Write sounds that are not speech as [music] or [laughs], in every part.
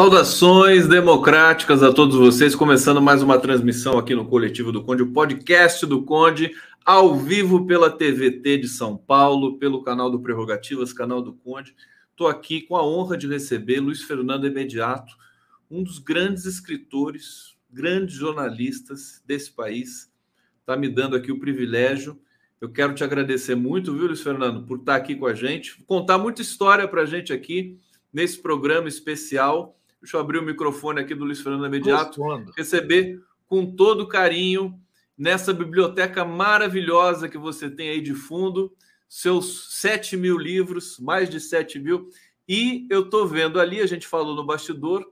Saudações democráticas a todos vocês, começando mais uma transmissão aqui no Coletivo do Conde, o podcast do Conde, ao vivo pela TVT de São Paulo, pelo canal do Prerrogativas, canal do Conde. Estou aqui com a honra de receber Luiz Fernando Imediato, um dos grandes escritores, grandes jornalistas desse país. Está me dando aqui o privilégio. Eu quero te agradecer muito, viu, Luiz Fernando, por estar aqui com a gente, contar muita história para a gente aqui nesse programa especial Deixa eu abrir o microfone aqui do Luiz Fernando Imediato. Receber com todo carinho nessa biblioteca maravilhosa que você tem aí de fundo, seus 7 mil livros, mais de 7 mil. E eu estou vendo ali, a gente falou no bastidor,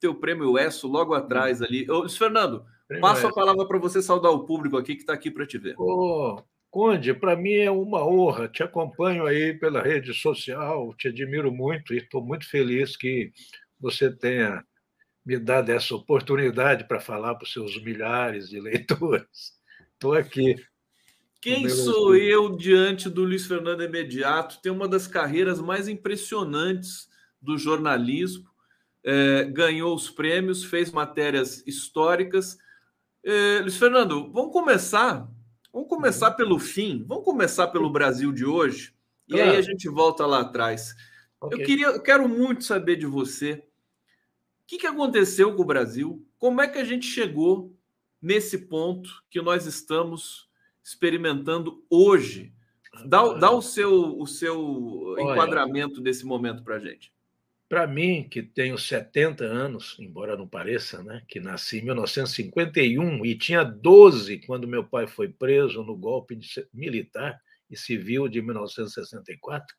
teu prêmio ESSO logo atrás ali. Ô, Luiz Fernando, prêmio passo a palavra para você saudar o público aqui que está aqui para te ver. Conde, para mim é uma honra. Te acompanho aí pela rede social, te admiro muito e estou muito feliz que você tenha me dado essa oportunidade para falar para os seus milhares de leitores. [laughs] Estou aqui. Quem sou eu diante do Luiz Fernando Imediato? Tem uma das carreiras mais impressionantes do jornalismo. É, ganhou os prêmios, fez matérias históricas. É, Luiz Fernando, vamos começar. Vamos começar uhum. pelo fim. Vamos começar pelo Brasil de hoje. E claro. aí a gente volta lá atrás. Okay. Eu queria, eu quero muito saber de você que, que aconteceu com o Brasil? Como é que a gente chegou nesse ponto que nós estamos experimentando hoje? Dá, dá o seu, o seu Olha, enquadramento desse momento para a gente. Para mim, que tenho 70 anos, embora não pareça, né, que nasci em 1951 e tinha 12 quando meu pai foi preso no golpe militar, e Civil de 1964,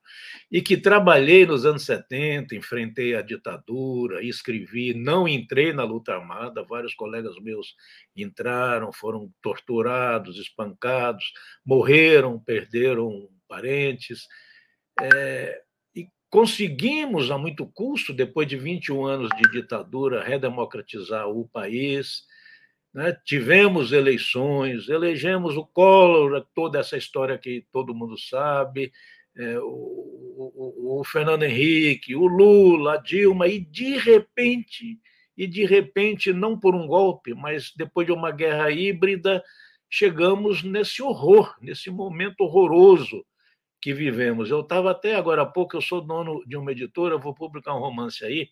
e que trabalhei nos anos 70, enfrentei a ditadura, escrevi, não entrei na luta armada, vários colegas meus entraram, foram torturados, espancados, morreram, perderam parentes. É, e conseguimos, a muito custo, depois de 21 anos de ditadura, redemocratizar o país né? Tivemos eleições, elegemos o Collor, toda essa história que todo mundo sabe, é, o, o, o, Fernando Henrique, o Lula, a Dilma, e de repente, e de repente, não por um golpe, mas depois de uma guerra híbrida, chegamos nesse horror, nesse momento horroroso que vivemos. Eu estava até agora há pouco, eu sou dono de uma editora, vou publicar um romance aí,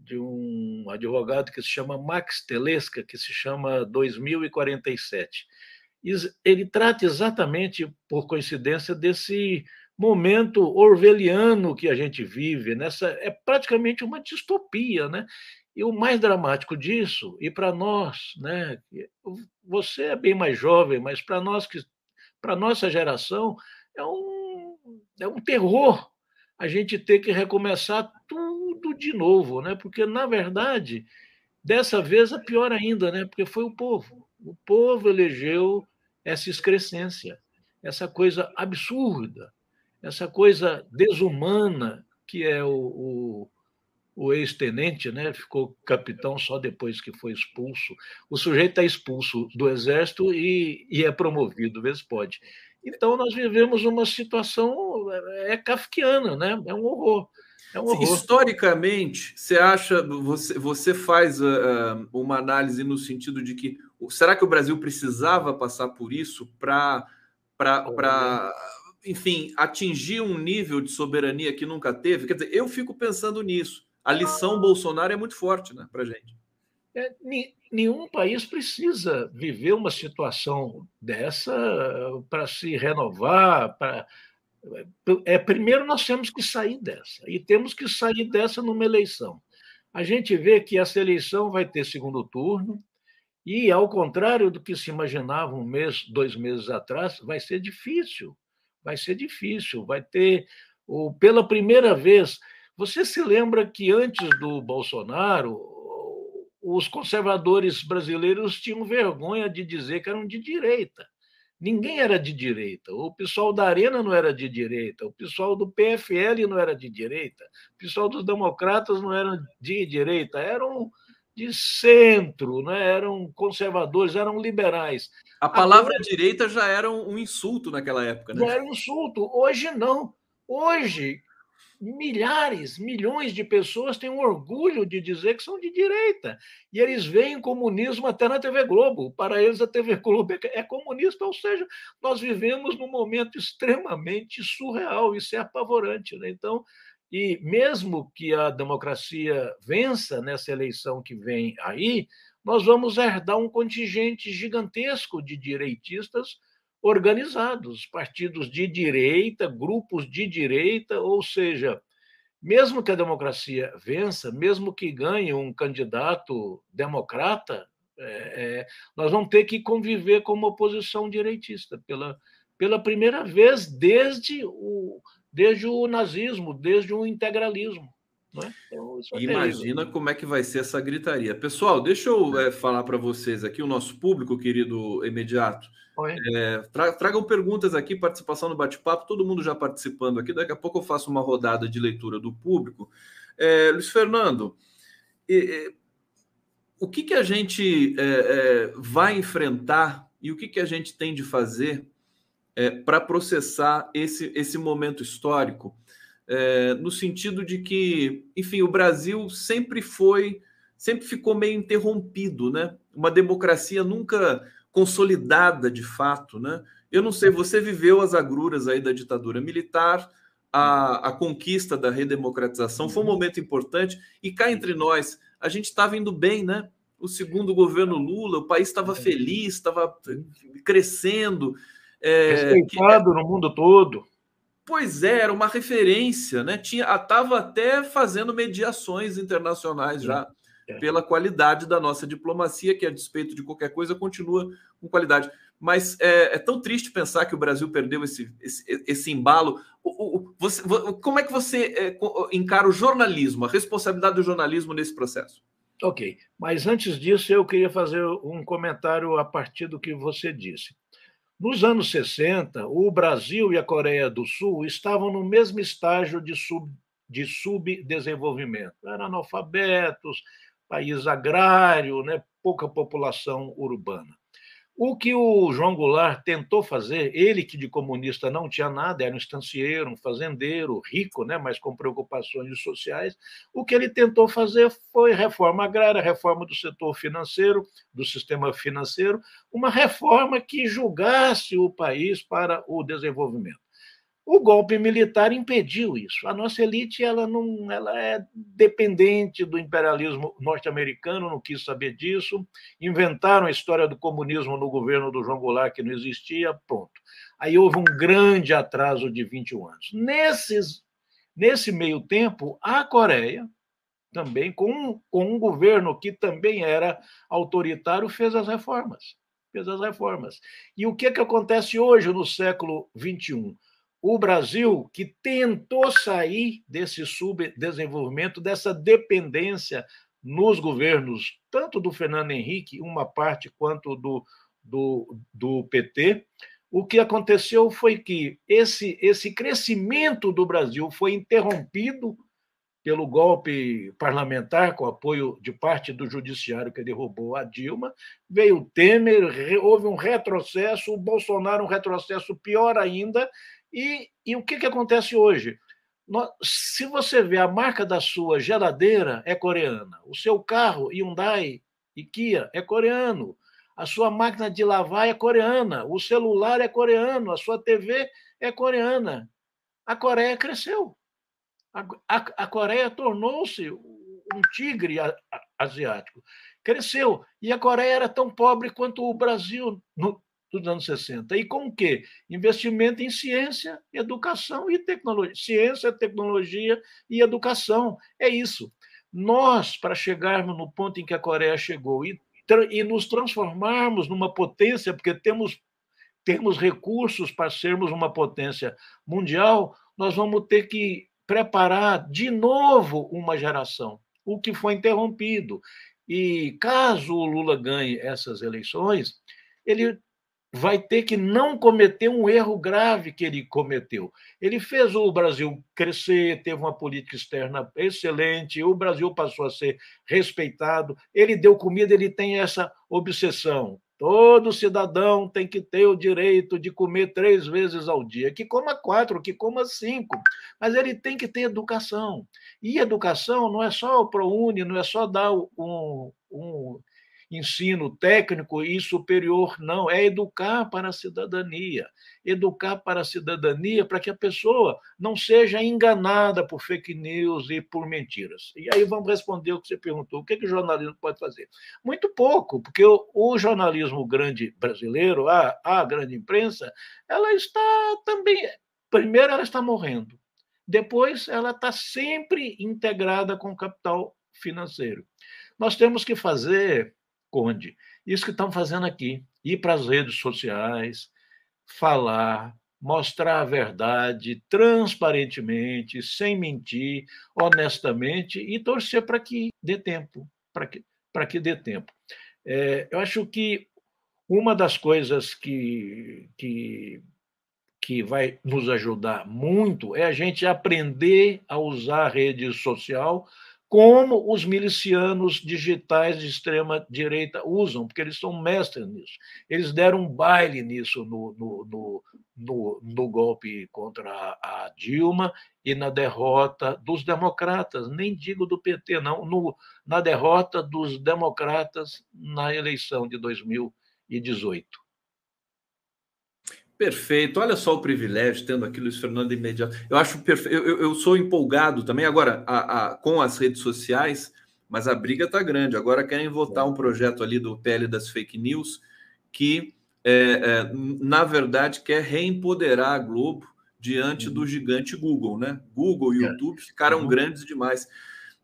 de um advogado que se chama Max Telesca, que se chama 2047. Ele trata exatamente, por coincidência, desse momento orwelliano que a gente vive, nessa é praticamente uma distopia, né? E o mais dramático disso, e para nós, né? Você é bem mais jovem, mas para nós que para nossa geração é um é um terror a gente ter que recomeçar tudo tudo de novo, né? Porque, na verdade, dessa vez é pior ainda, né? Porque foi o povo. O povo elegeu essa excrescência, essa coisa absurda, essa coisa desumana que é o, o, o ex-tenente, né? Ficou capitão só depois que foi expulso. O sujeito está expulso do exército e, e é promovido, vez pode. Então, nós vivemos uma situação é, é kafkiana, né? É um horror. É um Historicamente, você acha, você, você faz uh, uma análise no sentido de que será que o Brasil precisava passar por isso para, enfim, atingir um nível de soberania que nunca teve? Quer dizer, eu fico pensando nisso. A lição ah. Bolsonaro é muito forte né, para gente. É, nenhum país precisa viver uma situação dessa para se renovar, para é, primeiro nós temos que sair dessa, e temos que sair dessa numa eleição. A gente vê que essa eleição vai ter segundo turno, e, ao contrário do que se imaginava um mês, dois meses atrás, vai ser difícil. Vai ser difícil. Vai ter, ou, pela primeira vez. Você se lembra que antes do Bolsonaro, os conservadores brasileiros tinham vergonha de dizer que eram de direita. Ninguém era de direita. O pessoal da Arena não era de direita. O pessoal do PFL não era de direita. O pessoal dos democratas não era de direita. Eram de centro, né? eram conservadores, eram liberais. A palavra Agora, direita já era um insulto naquela época, né? Já era um insulto. Hoje não. Hoje, milhares, milhões de pessoas têm orgulho de dizer que são de direita. E eles veem comunismo até na TV Globo. Para eles, a TV Globo é, é comunista, ou seja, nós vivemos num momento extremamente surreal. Isso é apavorante. Né? Então, e mesmo que a democracia vença nessa eleição que vem aí, nós vamos herdar um contingente gigantesco de direitistas organizados, partidos de direita, grupos de direita, ou seja, mesmo que a democracia vença, mesmo que ganhe um candidato democrata, é, é, nós vamos ter que conviver com uma oposição direitista pela, pela primeira vez desde o, desde o nazismo, desde o integralismo. É? Então, é Imagina como é que vai ser essa gritaria. Pessoal, deixa eu é, falar para vocês aqui, o nosso público, querido imediato. É, tra tragam perguntas aqui, participação no bate-papo, todo mundo já participando aqui. Daqui a pouco eu faço uma rodada de leitura do público. É, Luiz Fernando, o que, que a gente é, vai enfrentar e o que, que a gente tem de fazer para processar esse, esse momento histórico? É, no sentido de que, enfim, o Brasil sempre foi, sempre ficou meio interrompido, né? Uma democracia nunca consolidada de fato, né? Eu não sei, você viveu as agruras aí da ditadura militar, a, a conquista da redemocratização foi um uhum. momento importante e cá entre nós a gente estava indo bem, né? O segundo governo Lula, o país estava feliz, estava crescendo. É, Respeitado que, no mundo todo. Pois é, era uma referência, né? Tinha, estava até fazendo mediações internacionais já, é. pela qualidade da nossa diplomacia, que a despeito de qualquer coisa continua com qualidade. Mas é, é tão triste pensar que o Brasil perdeu esse, esse, esse embalo. O, o, você, como é que você é, encara o jornalismo, a responsabilidade do jornalismo nesse processo? Ok, mas antes disso eu queria fazer um comentário a partir do que você disse. Nos anos 60, o Brasil e a Coreia do Sul estavam no mesmo estágio de, sub, de subdesenvolvimento. Eram analfabetos, país agrário, né, pouca população urbana. O que o João Goulart tentou fazer, ele que de comunista não tinha nada, era um estancieiro, um fazendeiro, rico, né, mas com preocupações sociais, o que ele tentou fazer foi reforma agrária, reforma do setor financeiro, do sistema financeiro, uma reforma que julgasse o país para o desenvolvimento. O golpe militar impediu isso. A nossa elite ela não, ela é dependente do imperialismo norte-americano, não quis saber disso. Inventaram a história do comunismo no governo do João Goulart que não existia, pronto. Aí houve um grande atraso de 21 anos. Nesses, nesse meio tempo, a Coreia, também com, com um governo que também era autoritário, fez as reformas. Fez as reformas. E o que, que acontece hoje no século 21? O Brasil, que tentou sair desse subdesenvolvimento, dessa dependência nos governos, tanto do Fernando Henrique, uma parte, quanto do, do, do PT, o que aconteceu foi que esse, esse crescimento do Brasil foi interrompido pelo golpe parlamentar, com apoio de parte do judiciário que derrubou a Dilma, veio o Temer, houve um retrocesso, o Bolsonaro um retrocesso pior ainda, e, e o que, que acontece hoje? Se você vê a marca da sua geladeira é coreana, o seu carro Hyundai e Kia é coreano, a sua máquina de lavar é coreana, o celular é coreano, a sua TV é coreana. A Coreia cresceu. A, a, a Coreia tornou-se um tigre asiático. Cresceu. E a Coreia era tão pobre quanto o Brasil no, nos anos 60. E com o quê? Investimento em ciência, educação e tecnologia. Ciência, tecnologia e educação. É isso. Nós, para chegarmos no ponto em que a Coreia chegou e, e nos transformarmos numa potência, porque temos, temos recursos para sermos uma potência mundial, nós vamos ter que preparar de novo uma geração, o que foi interrompido. E caso o Lula ganhe essas eleições, ele vai ter que não cometer um erro grave que ele cometeu. Ele fez o Brasil crescer, teve uma política externa excelente, o Brasil passou a ser respeitado, ele deu comida, ele tem essa obsessão. Todo cidadão tem que ter o direito de comer três vezes ao dia, que coma quatro, que coma cinco, mas ele tem que ter educação. E educação não é só o ProUni, não é só dar um, um ensino técnico e superior, não, é educar para a cidadania. Educar para a cidadania para que a pessoa não seja enganada por fake news e por mentiras. E aí vamos responder o que você perguntou: o que, que o jornalismo pode fazer? Muito pouco, porque o, o jornalismo grande brasileiro, a, a grande imprensa, ela está também. Primeiro, ela está morrendo. Depois, ela está sempre integrada com o capital financeiro. Nós temos que fazer Conde. Isso que estão fazendo aqui. Ir para as redes sociais, falar, mostrar a verdade transparentemente, sem mentir, honestamente e torcer para que dê tempo, para que, que dê tempo. É, eu acho que uma das coisas que, que, que vai nos ajudar muito é a gente aprender a usar a rede social como os milicianos digitais de extrema direita usam, porque eles são mestres nisso. Eles deram um baile nisso no, no, no, no, no golpe contra a Dilma e na derrota dos democratas, nem digo do PT, não, no, na derrota dos democratas na eleição de 2018. Perfeito. Olha só o privilégio tendo aqui Luiz Fernando imediato. Eu acho perfeito. Eu, eu, sou empolgado também agora a, a, com as redes sociais, mas a briga está grande. Agora querem votar um projeto ali do PL das fake news que, é, é, na verdade, quer reempoderar a Globo diante uhum. do gigante Google, né? Google e é. YouTube ficaram uhum. grandes demais.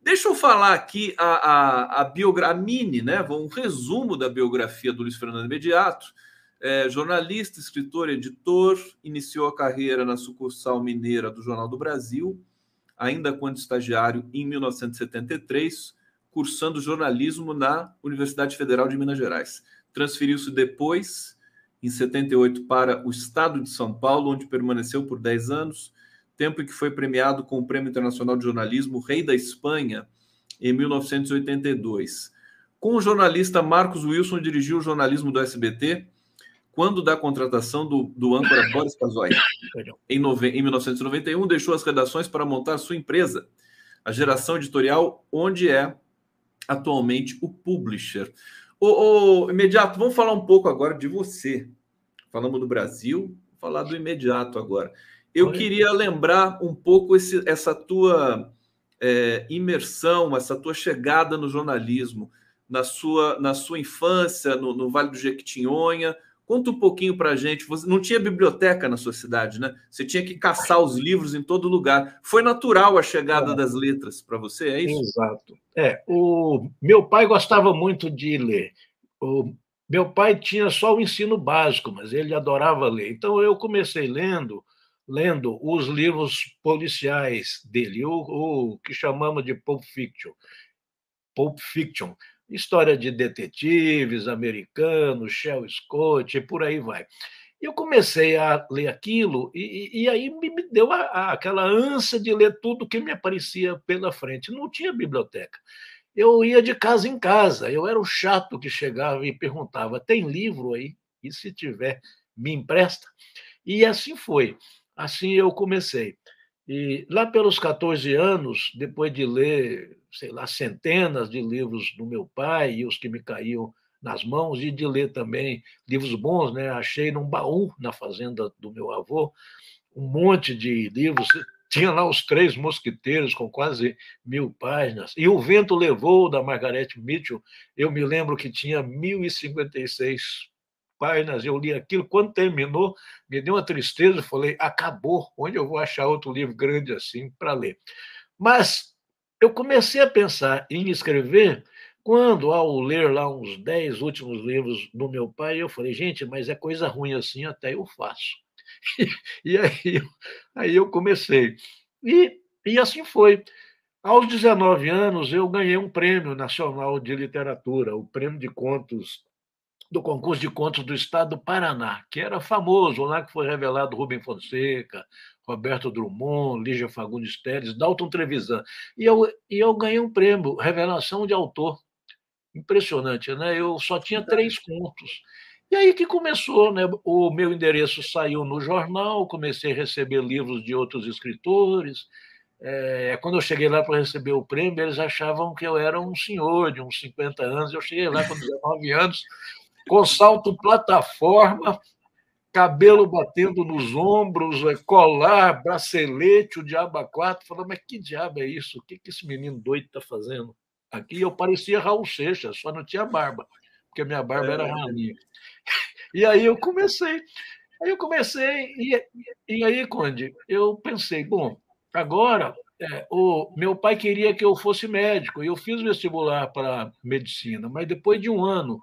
Deixa eu falar aqui a, a, a biografia, mini, né? Um resumo da biografia do Luiz Fernando Imediato é, jornalista, escritor, editor, iniciou a carreira na sucursal mineira do Jornal do Brasil, ainda quando estagiário em 1973, cursando jornalismo na Universidade Federal de Minas Gerais. Transferiu-se depois, em 78, para o estado de São Paulo, onde permaneceu por 10 anos, tempo em que foi premiado com o Prêmio Internacional de Jornalismo Rei da Espanha, em 1982. Com o jornalista Marcos Wilson, dirigiu o jornalismo do SBT quando da contratação do, do âncora [laughs] Boris Kazoy. Em, nove, em 1991, deixou as redações para montar sua empresa, a Geração Editorial, onde é atualmente o publisher. O, imediato, vamos falar um pouco agora de você. Falamos do Brasil, falar do imediato agora. Eu Oi. queria lembrar um pouco esse, essa tua é, imersão, essa tua chegada no jornalismo, na sua, na sua infância, no, no Vale do Jequitinhonha, Conta um pouquinho para a gente. Você não tinha biblioteca na sua cidade, né? Você tinha que caçar os livros em todo lugar. Foi natural a chegada é. das letras para você, é isso? Exato. É, o meu pai gostava muito de ler. O meu pai tinha só o ensino básico, mas ele adorava ler. Então eu comecei lendo, lendo os livros policiais dele, o, o que chamamos de Pulp Fiction. Pulp Fiction história de detetives americanos, Shell Scott, e por aí vai. Eu comecei a ler aquilo e, e aí me, deu a, a, aquela ânsia de ler tudo que me aparecia pela frente. Não tinha biblioteca. Eu ia de casa em casa. Eu era o chato que chegava e perguntava: tem livro aí? E se tiver, me empresta? E assim foi. Assim eu comecei. E lá pelos 14 anos, depois de ler, sei lá, centenas de livros do meu pai e os que me caíam nas mãos, e de ler também livros bons, né? Achei num baú na fazenda do meu avô um monte de livros. [laughs] Tinha lá os Três Mosquiteiros, com quase mil páginas. E O Vento Levou, da Margaret Mitchell, eu me lembro que tinha 1056 páginas. Eu li aquilo. Quando terminou, me deu uma tristeza. Falei, acabou. Onde eu vou achar outro livro grande assim para ler? Mas eu comecei a pensar em escrever quando, ao ler lá uns dez últimos livros do meu pai, eu falei, gente, mas é coisa ruim assim, até eu faço. [laughs] e aí, aí eu comecei. E, e assim foi. Aos 19 anos, eu ganhei um prêmio nacional de literatura, o prêmio de contos do concurso de contos do estado do Paraná, que era famoso, lá que foi revelado Rubem Fonseca, Roberto Drummond, Lígia Fagundes Teles, Dalton Trevisan. E eu, e eu ganhei um prêmio, revelação de autor. Impressionante, né? Eu só tinha três contos. E aí que começou, né? O meu endereço saiu no jornal, comecei a receber livros de outros escritores. É, quando eu cheguei lá para receber o prêmio, eles achavam que eu era um senhor de uns 50 anos. Eu cheguei lá com 19 anos, com salto plataforma, cabelo batendo nos ombros, é, colar, bracelete, o diabo a quatro. Falando, mas que diabo é isso? O que, que esse menino doido está fazendo? Aqui eu parecia Raul Seixas, só não tinha barba, porque a minha barba é. era rainha. E aí eu comecei. Aí eu comecei, e, e aí, Conde, eu pensei, bom, agora é, o meu pai queria que eu fosse médico, e eu fiz vestibular para medicina, mas depois de um ano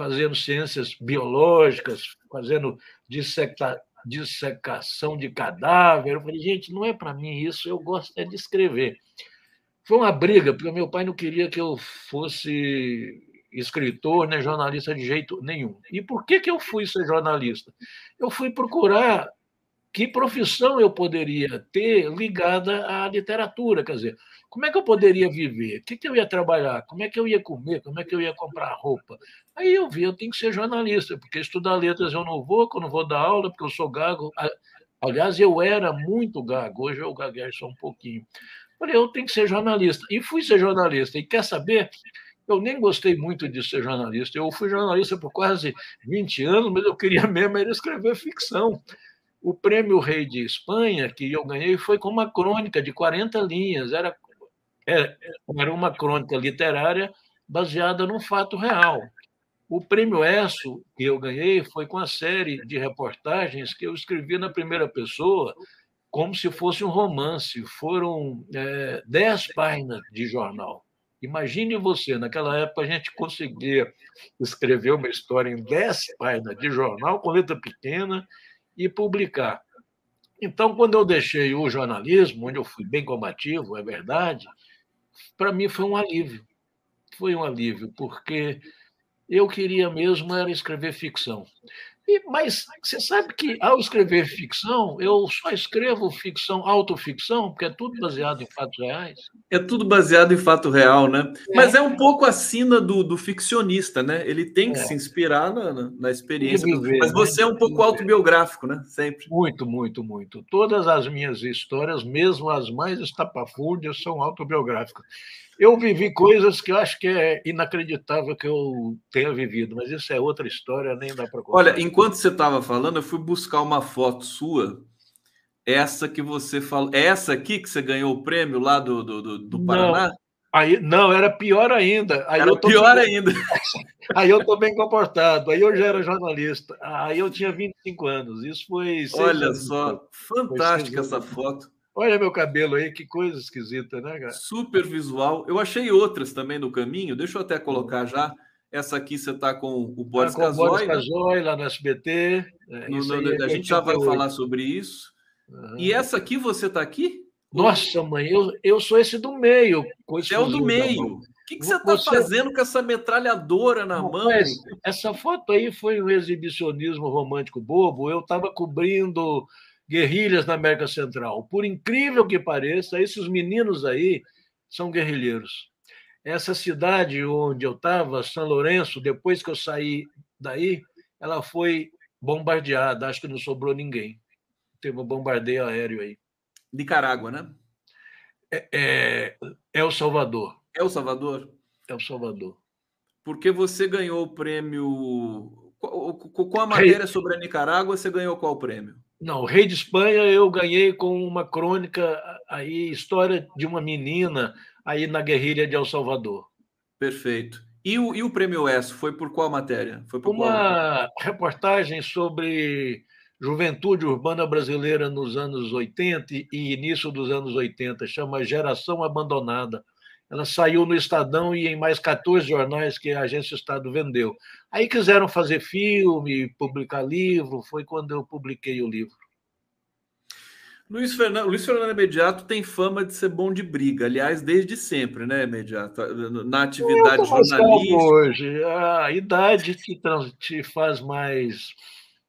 fazendo ciências biológicas, fazendo disseca, dissecação de cadáver, eu falei, gente, não é para mim isso, eu gosto é de escrever. Foi uma briga, porque meu pai não queria que eu fosse escritor, nem jornalista de jeito nenhum. E por que, que eu fui ser jornalista? Eu fui procurar que profissão eu poderia ter ligada à literatura, quer dizer, como é que eu poderia viver? O que, que eu ia trabalhar? Como é que eu ia comer? Como é que eu ia comprar roupa? Aí eu vi, eu tenho que ser jornalista, porque estudar letras eu não vou, quando eu vou dar aula, porque eu sou gago. Aliás, eu era muito gago, hoje eu gaguejo só um pouquinho. Falei, eu tenho que ser jornalista. E fui ser jornalista. E quer saber? Eu nem gostei muito de ser jornalista. Eu fui jornalista por quase 20 anos, mas eu queria [laughs] mesmo era escrever ficção. O prêmio Rei de Espanha, que eu ganhei, foi com uma crônica de 40 linhas. Era, era, era uma crônica literária baseada num fato real. O prêmio ESSO, que eu ganhei, foi com a série de reportagens que eu escrevi na primeira pessoa, como se fosse um romance. Foram é, dez páginas de jornal. Imagine você, naquela época a gente conseguia escrever uma história em dez páginas de jornal, com letra pequena, e publicar. Então, quando eu deixei o jornalismo, onde eu fui bem combativo, é verdade, para mim foi um alívio. Foi um alívio, porque eu queria mesmo era escrever ficção. E, mas você sabe que, ao escrever ficção, eu só escrevo ficção, autoficção, porque é tudo baseado em fatos reais. É tudo baseado em fato real, né? É. Mas é um pouco a sina do, do ficcionista, né? Ele tem que é. se inspirar na, na, na experiência. Viver, mas você né? é um pouco autobiográfico, né? Sempre. Muito, muito, muito. Todas as minhas histórias, mesmo as mais estapafúrdias, são autobiográficas. Eu vivi coisas que eu acho que é inacreditável que eu tenha vivido, mas isso é outra história, nem dá para contar. Olha, enquanto você estava falando, eu fui buscar uma foto sua, essa que você falou. É essa aqui que você ganhou o prêmio lá do, do, do, do Paraná? Não. Aí, não, era pior ainda. Aí era pior bem... ainda. [laughs] Aí eu estou bem comportado. Aí eu já era jornalista. Aí eu tinha 25 anos. Isso foi. Olha só, fantástica essa foto. Olha meu cabelo aí, que coisa esquisita, né, cara? Super visual. Eu achei outras também no caminho. Deixa eu até colocar já. Essa aqui você está com o Boris tá Casoy. Boris Casoy, lá no SBT. É, no, no, a gente já vai falar sobre isso. Uhum. E essa aqui, você está aqui? Nossa, mãe, eu, eu sou esse do meio. Você é o do meio. O que, que você está você... fazendo com essa metralhadora na Não, mão? Essa foto aí foi um exibicionismo romântico bobo. Eu estava cobrindo guerrilhas na América Central. Por incrível que pareça, esses meninos aí são guerrilheiros. Essa cidade onde eu estava, São Lourenço, depois que eu saí daí, ela foi bombardeada. Acho que não sobrou ninguém. Teve um bombardeio aéreo aí. Nicarágua, né? É, é El Salvador. El Salvador? El Salvador. Porque você ganhou o prêmio. Com a matéria sobre a Nicarágua, você ganhou qual prêmio? Não, o Rei de Espanha eu ganhei com uma crônica aí, história de uma menina aí na guerrilha de El Salvador. Perfeito. E o, e o prêmio ESSO foi por qual matéria? Foi por uma qual... reportagem sobre juventude urbana brasileira nos anos 80 e início dos anos 80, chama Geração Abandonada. Ela saiu no Estadão e em mais 14 jornais que a Agência Estado vendeu. Aí quiseram fazer filme, publicar livro, foi quando eu publiquei o livro. Luiz Fernando, Luiz Fernando Imediato tem fama de ser bom de briga, aliás, desde sempre, né, Imediato? Na atividade jornalística. Hoje, a idade te, te faz mais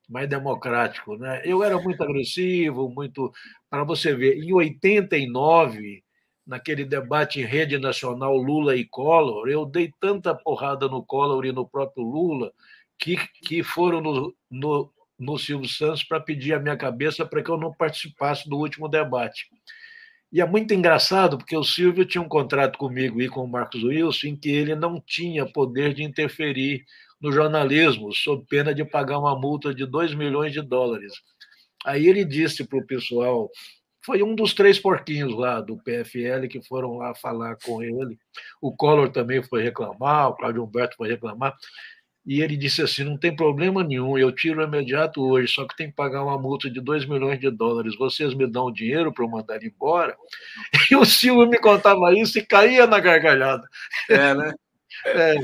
mais democrático, né? Eu era muito agressivo, muito para você ver, em 89, naquele debate em rede nacional Lula e Collor, eu dei tanta porrada no Collor e no próprio Lula que, que foram no, no, no Silvio Santos para pedir a minha cabeça para que eu não participasse do último debate. E é muito engraçado, porque o Silvio tinha um contrato comigo e com o Marcos Wilson em que ele não tinha poder de interferir no jornalismo, sob pena de pagar uma multa de 2 milhões de dólares. Aí ele disse para o pessoal, foi um dos três porquinhos lá do PFL que foram lá falar com ele. O Collor também foi reclamar, o Cláudio Humberto foi reclamar. E ele disse assim: não tem problema nenhum, eu tiro imediato hoje, só que tem que pagar uma multa de 2 milhões de dólares. Vocês me dão o dinheiro para eu mandar ele embora? [laughs] E o Silvio me contava isso e caía na gargalhada. É, né? [laughs] É.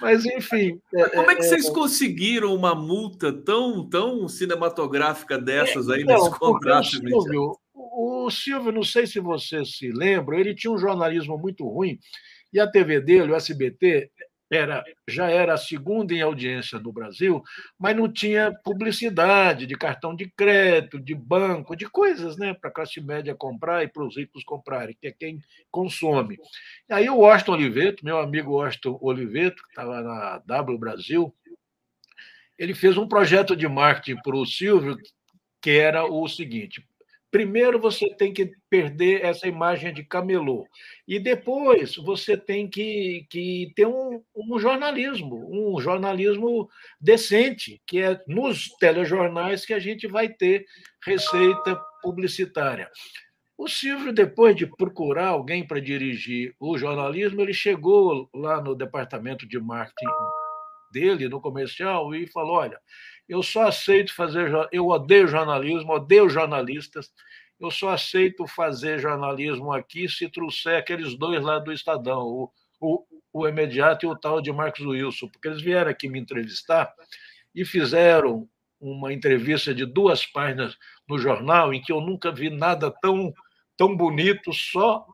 Mas, enfim. É, Como é que é, vocês é... conseguiram uma multa tão, tão cinematográfica dessas aí então, nesse contrato? Silvio, o Silvio, não sei se você se lembra, ele tinha um jornalismo muito ruim e a TV dele, o SBT, era, já era a segunda em audiência no Brasil, mas não tinha publicidade de cartão de crédito, de banco, de coisas né, para a classe média comprar e para os ricos comprarem, que é quem consome. E aí o Washington Oliveto, meu amigo Washington Oliveto, que estava na W Brasil, ele fez um projeto de marketing para o Silvio, que era o seguinte: Primeiro você tem que perder essa imagem de camelô. E depois você tem que, que ter um, um jornalismo, um jornalismo decente, que é nos telejornais que a gente vai ter receita publicitária. O Silvio, depois de procurar alguém para dirigir o jornalismo, ele chegou lá no departamento de marketing dele, no comercial, e falou: olha eu só aceito fazer. Eu odeio jornalismo, odeio jornalistas. Eu só aceito fazer jornalismo aqui se trouxer aqueles dois lá do Estadão, o, o, o Imediato e o tal de Marcos Wilson, porque eles vieram aqui me entrevistar e fizeram uma entrevista de duas páginas no jornal em que eu nunca vi nada tão, tão bonito, só,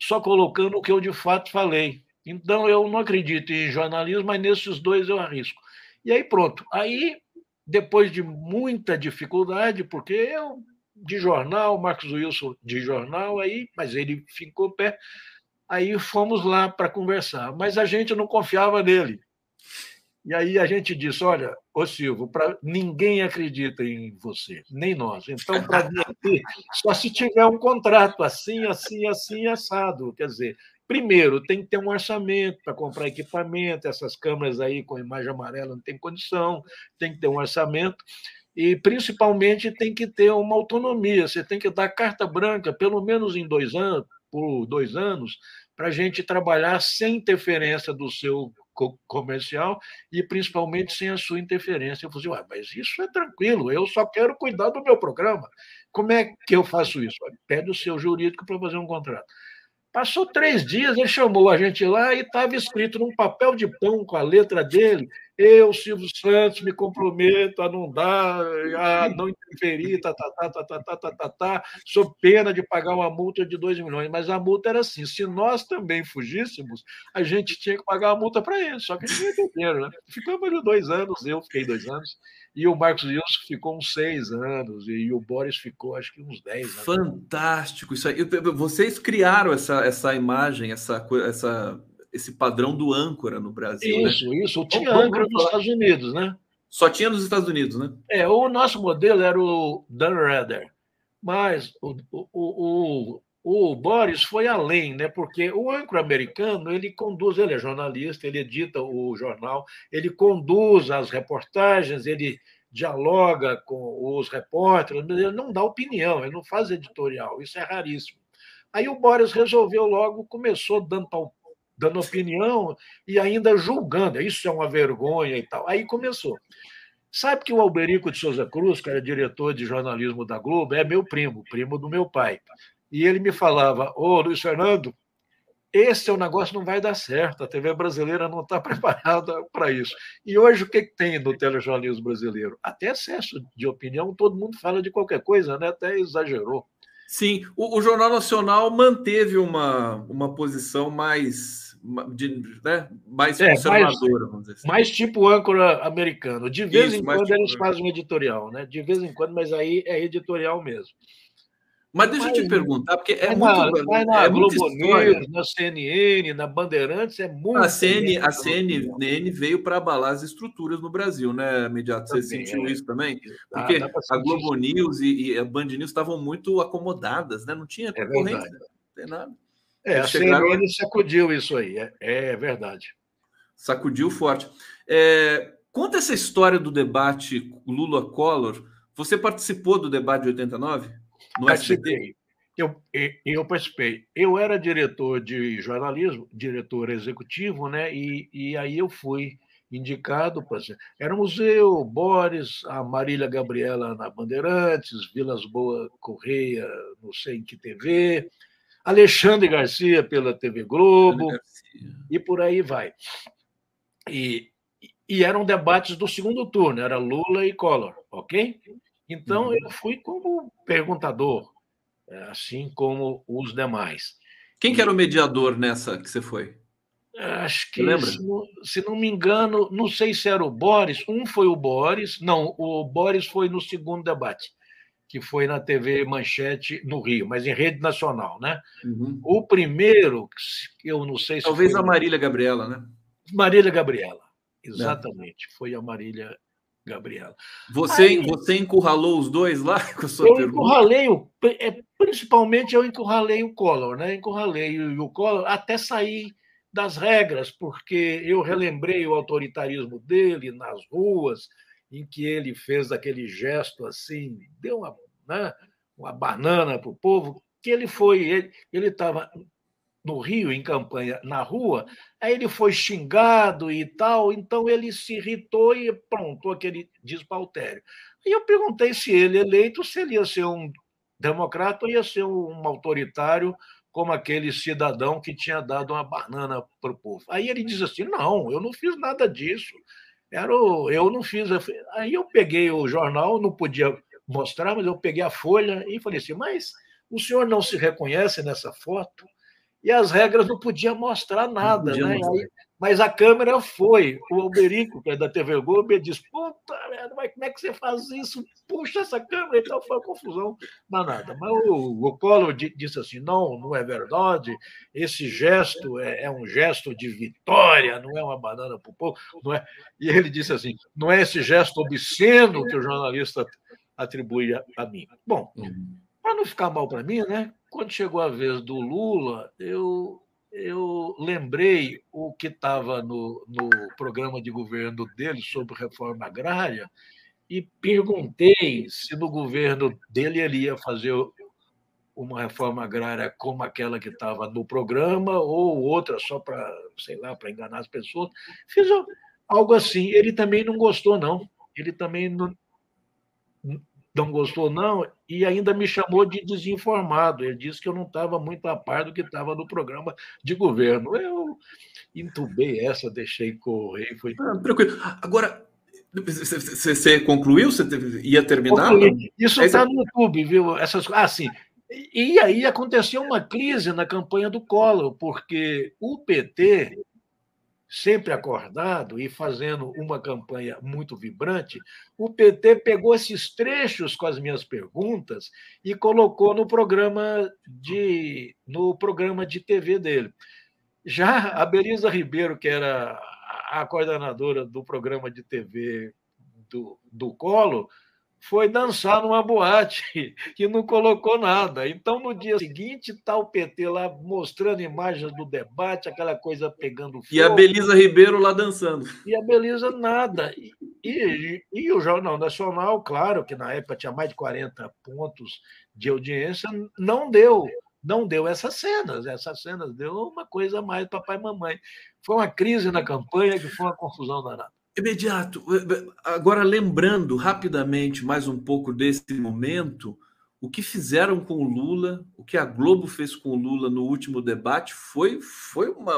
só colocando o que eu de fato falei. Então, eu não acredito em jornalismo, mas nesses dois eu arrisco. E aí pronto. Aí, depois de muita dificuldade, porque eu de jornal, Marcos Wilson de jornal, aí, mas ele ficou pé. Aí fomos lá para conversar, mas a gente não confiava nele. E aí a gente disse: olha, ô Silvio, pra... ninguém acredita em você, nem nós. Então, para vir só se tiver um contrato assim, assim, assim, assado. Quer dizer, Primeiro, tem que ter um orçamento para comprar equipamento, essas câmeras aí com imagem amarela não tem condição, tem que ter um orçamento. E, principalmente, tem que ter uma autonomia. Você tem que dar carta branca, pelo menos em dois anos, por dois anos, para a gente trabalhar sem interferência do seu comercial e principalmente sem a sua interferência. Eu falei, assim, mas isso é tranquilo, eu só quero cuidar do meu programa. Como é que eu faço isso? Pede o seu jurídico para fazer um contrato. Passou três dias, ele chamou a gente lá e estava escrito num papel de pão com a letra dele. Eu, Silvio Santos, me comprometo a não dar, a não interferir, tá, tá, tá, tá, tá, tá, tá, tá, tá, pena de pagar uma multa de 2 milhões. Mas a multa era assim: se nós também fugíssemos, a gente tinha que pagar a multa para ele, só que ele não entenderam, né? Ficamos ali dois anos, eu fiquei dois anos, e o Marcos Wilson ficou uns seis anos, e o Boris ficou acho que uns dez anos. Fantástico isso aí. Vocês criaram essa, essa imagem, essa, essa, esse padrão do âncora no Brasil. Isso, né? isso. Tinha vamos, âncora vamos nos Estados Unidos, né? Só tinha nos Estados Unidos, né? É, o nosso modelo era o Dan Rather. Mas o, o, o, o Boris foi além, né? porque o âncora americano ele conduz, ele é jornalista, ele edita o jornal, ele conduz as reportagens, ele dialoga com os repórteres, mas ele não dá opinião, ele não faz editorial, isso é raríssimo. Aí o Boris resolveu logo, começou dando, dando opinião e ainda julgando, isso é uma vergonha e tal. Aí começou. Sabe que o Alberico de Souza Cruz, que era diretor de jornalismo da Globo, é meu primo, primo do meu pai. E ele me falava: Ô, Luiz Fernando, esse é um negócio não vai dar certo, a TV brasileira não está [laughs] preparada para isso. E hoje o que, que tem no telejornalismo brasileiro? Até excesso de opinião, todo mundo fala de qualquer coisa, né? até exagerou. Sim, o, o Jornal Nacional manteve uma, uma posição mais, de, né, mais é, conservadora, mais, vamos dizer assim. Mais tipo âncora americano. De vez Isso, em quando tipo... eles fazem um editorial, né? De vez em quando, mas aí é editorial mesmo. Mas deixa eu te perguntar, porque é, é muito. Na, é na é Globo News, na CNN, na Bandeirantes, é muito. A, CN, a CNN veio para abalar as estruturas no Brasil, né, Mediato? Você também, sentiu é. isso também? Porque a Globo News e, e, a Band News estavam muito acomodadas, né? Não tinha é concorrência, não tem nada. É, a chegaram... CNN sacudiu isso aí, é, é verdade. Sacudiu forte. É, conta essa história do debate Lula-Collor. Você participou do debate de 89? No participei. Eu, eu participei. Eu era diretor de jornalismo, diretor executivo, né? E, e aí eu fui indicado para ser. Éramos eu, Boris, a Marília Gabriela na Bandeirantes, Vilas Boa Correia, não sei em que TV, Alexandre Garcia pela TV Globo, e por aí vai. E, e eram debates do segundo turno, era Lula e Collor, ok? Então, uhum. eu fui como perguntador, é, assim como os demais. Quem que era o mediador nessa que você foi? Acho que, lembra? Se não, se não, me engano, não sei se era o Boris. Um foi o Boris. Não, o Boris foi no segundo debate, que foi na TV Manchete no Rio, mas em rede nacional, né? Uhum. O primeiro, eu não sei se. Talvez a Marília Gabriela, né? Marília Gabriela, exatamente. É. Foi a Marília Gabriela. Você, Aí, você encurralou os dois lá [laughs] com a sua eu pergunta? Encurralei, o, é, principalmente eu encurralei o Collor, né? Encurralei o, o Collor até sair das regras, porque eu relembrei o autoritarismo dele nas ruas, em que ele fez aquele gesto assim, deu uma, né, uma banana para o povo, que ele foi, ele estava no Rio, em campanha, na rua, aí ele foi xingado e tal, então ele se irritou e pronto, aquele despautério. E eu perguntei se ele eleito, se ele ia ser um democrata ou ia ser um autoritário como aquele cidadão que tinha dado uma banana para o povo. Aí ele diz assim: não, eu não fiz nada disso. Era o, eu não fiz. Aí eu peguei o jornal, não podia mostrar, mas eu peguei a folha e falei assim: mas o senhor não se reconhece nessa foto? E as regras não podiam mostrar nada. Podia né? Aí, mas a câmera foi. O Alberico, que é da TV Globo, disse: Puta merda, mas como é que você faz isso? Puxa essa câmera e tal. Foi uma confusão danada. Mas o, o Collor disse assim: não, não é verdade. Esse gesto é, é um gesto de vitória, não é uma banana para o povo. Não é... E ele disse assim: não é esse gesto obsceno que o jornalista atribui a, a mim. Bom, uhum. para não ficar mal para mim, né? Quando chegou a vez do Lula, eu, eu lembrei o que estava no, no programa de governo dele sobre reforma agrária e perguntei se no governo dele ele ia fazer uma reforma agrária como aquela que estava no programa ou outra só para, sei lá, para enganar as pessoas. Fiz algo assim. Ele também não gostou, não. Ele também não, não gostou, não, e ainda me chamou de desinformado. Ele disse que eu não estava muito a par do que estava no programa de governo. Eu entubei essa, deixei correr. Foi... Ah, tranquilo. Agora, você concluiu? Você ia terminar? Isso está no YouTube, viu? Essas, ah, sim. E aí aconteceu uma crise na campanha do Collor, porque o PT sempre acordado e fazendo uma campanha muito vibrante, o PT pegou esses trechos com as minhas perguntas e colocou no programa de no programa de TV dele. Já a Belisa Ribeiro, que era a coordenadora do programa de TV do, do Colo, foi dançar numa boate [laughs] que não colocou nada. Então, no dia seguinte, está o PT lá mostrando imagens do debate, aquela coisa pegando fogo. E a Belisa Ribeiro lá dançando. E a Belisa nada. E, e, e, o Jornal Nacional, claro, que na época tinha mais de 40 pontos de audiência, não deu. Não deu essas cenas. Essas cenas deu uma coisa mais papai e mamãe. Foi uma crise na campanha que foi uma confusão danada. Imediato. Agora, lembrando rapidamente mais um pouco desse momento, o que fizeram com o Lula, o que a Globo fez com o Lula no último debate foi, foi, uma,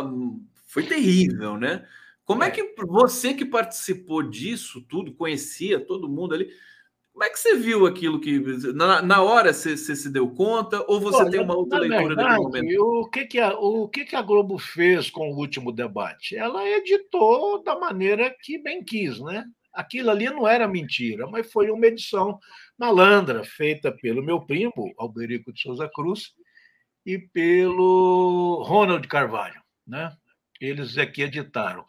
foi terrível, né? Como é. é que você que participou disso tudo, conhecia todo mundo ali, como é que você viu aquilo que. Na, na hora você, você, se deu conta, ou você Olha, tem uma outra leitura verdade, momento? O, que, que, a, o que, que a Globo fez com o último debate? Ela editou da maneira que bem quis, né? Aquilo ali não era mentira, mas foi uma edição malandra, feita pelo meu primo, Alberico de Souza Cruz, e pelo Ronald Carvalho. Né? Eles é que editaram.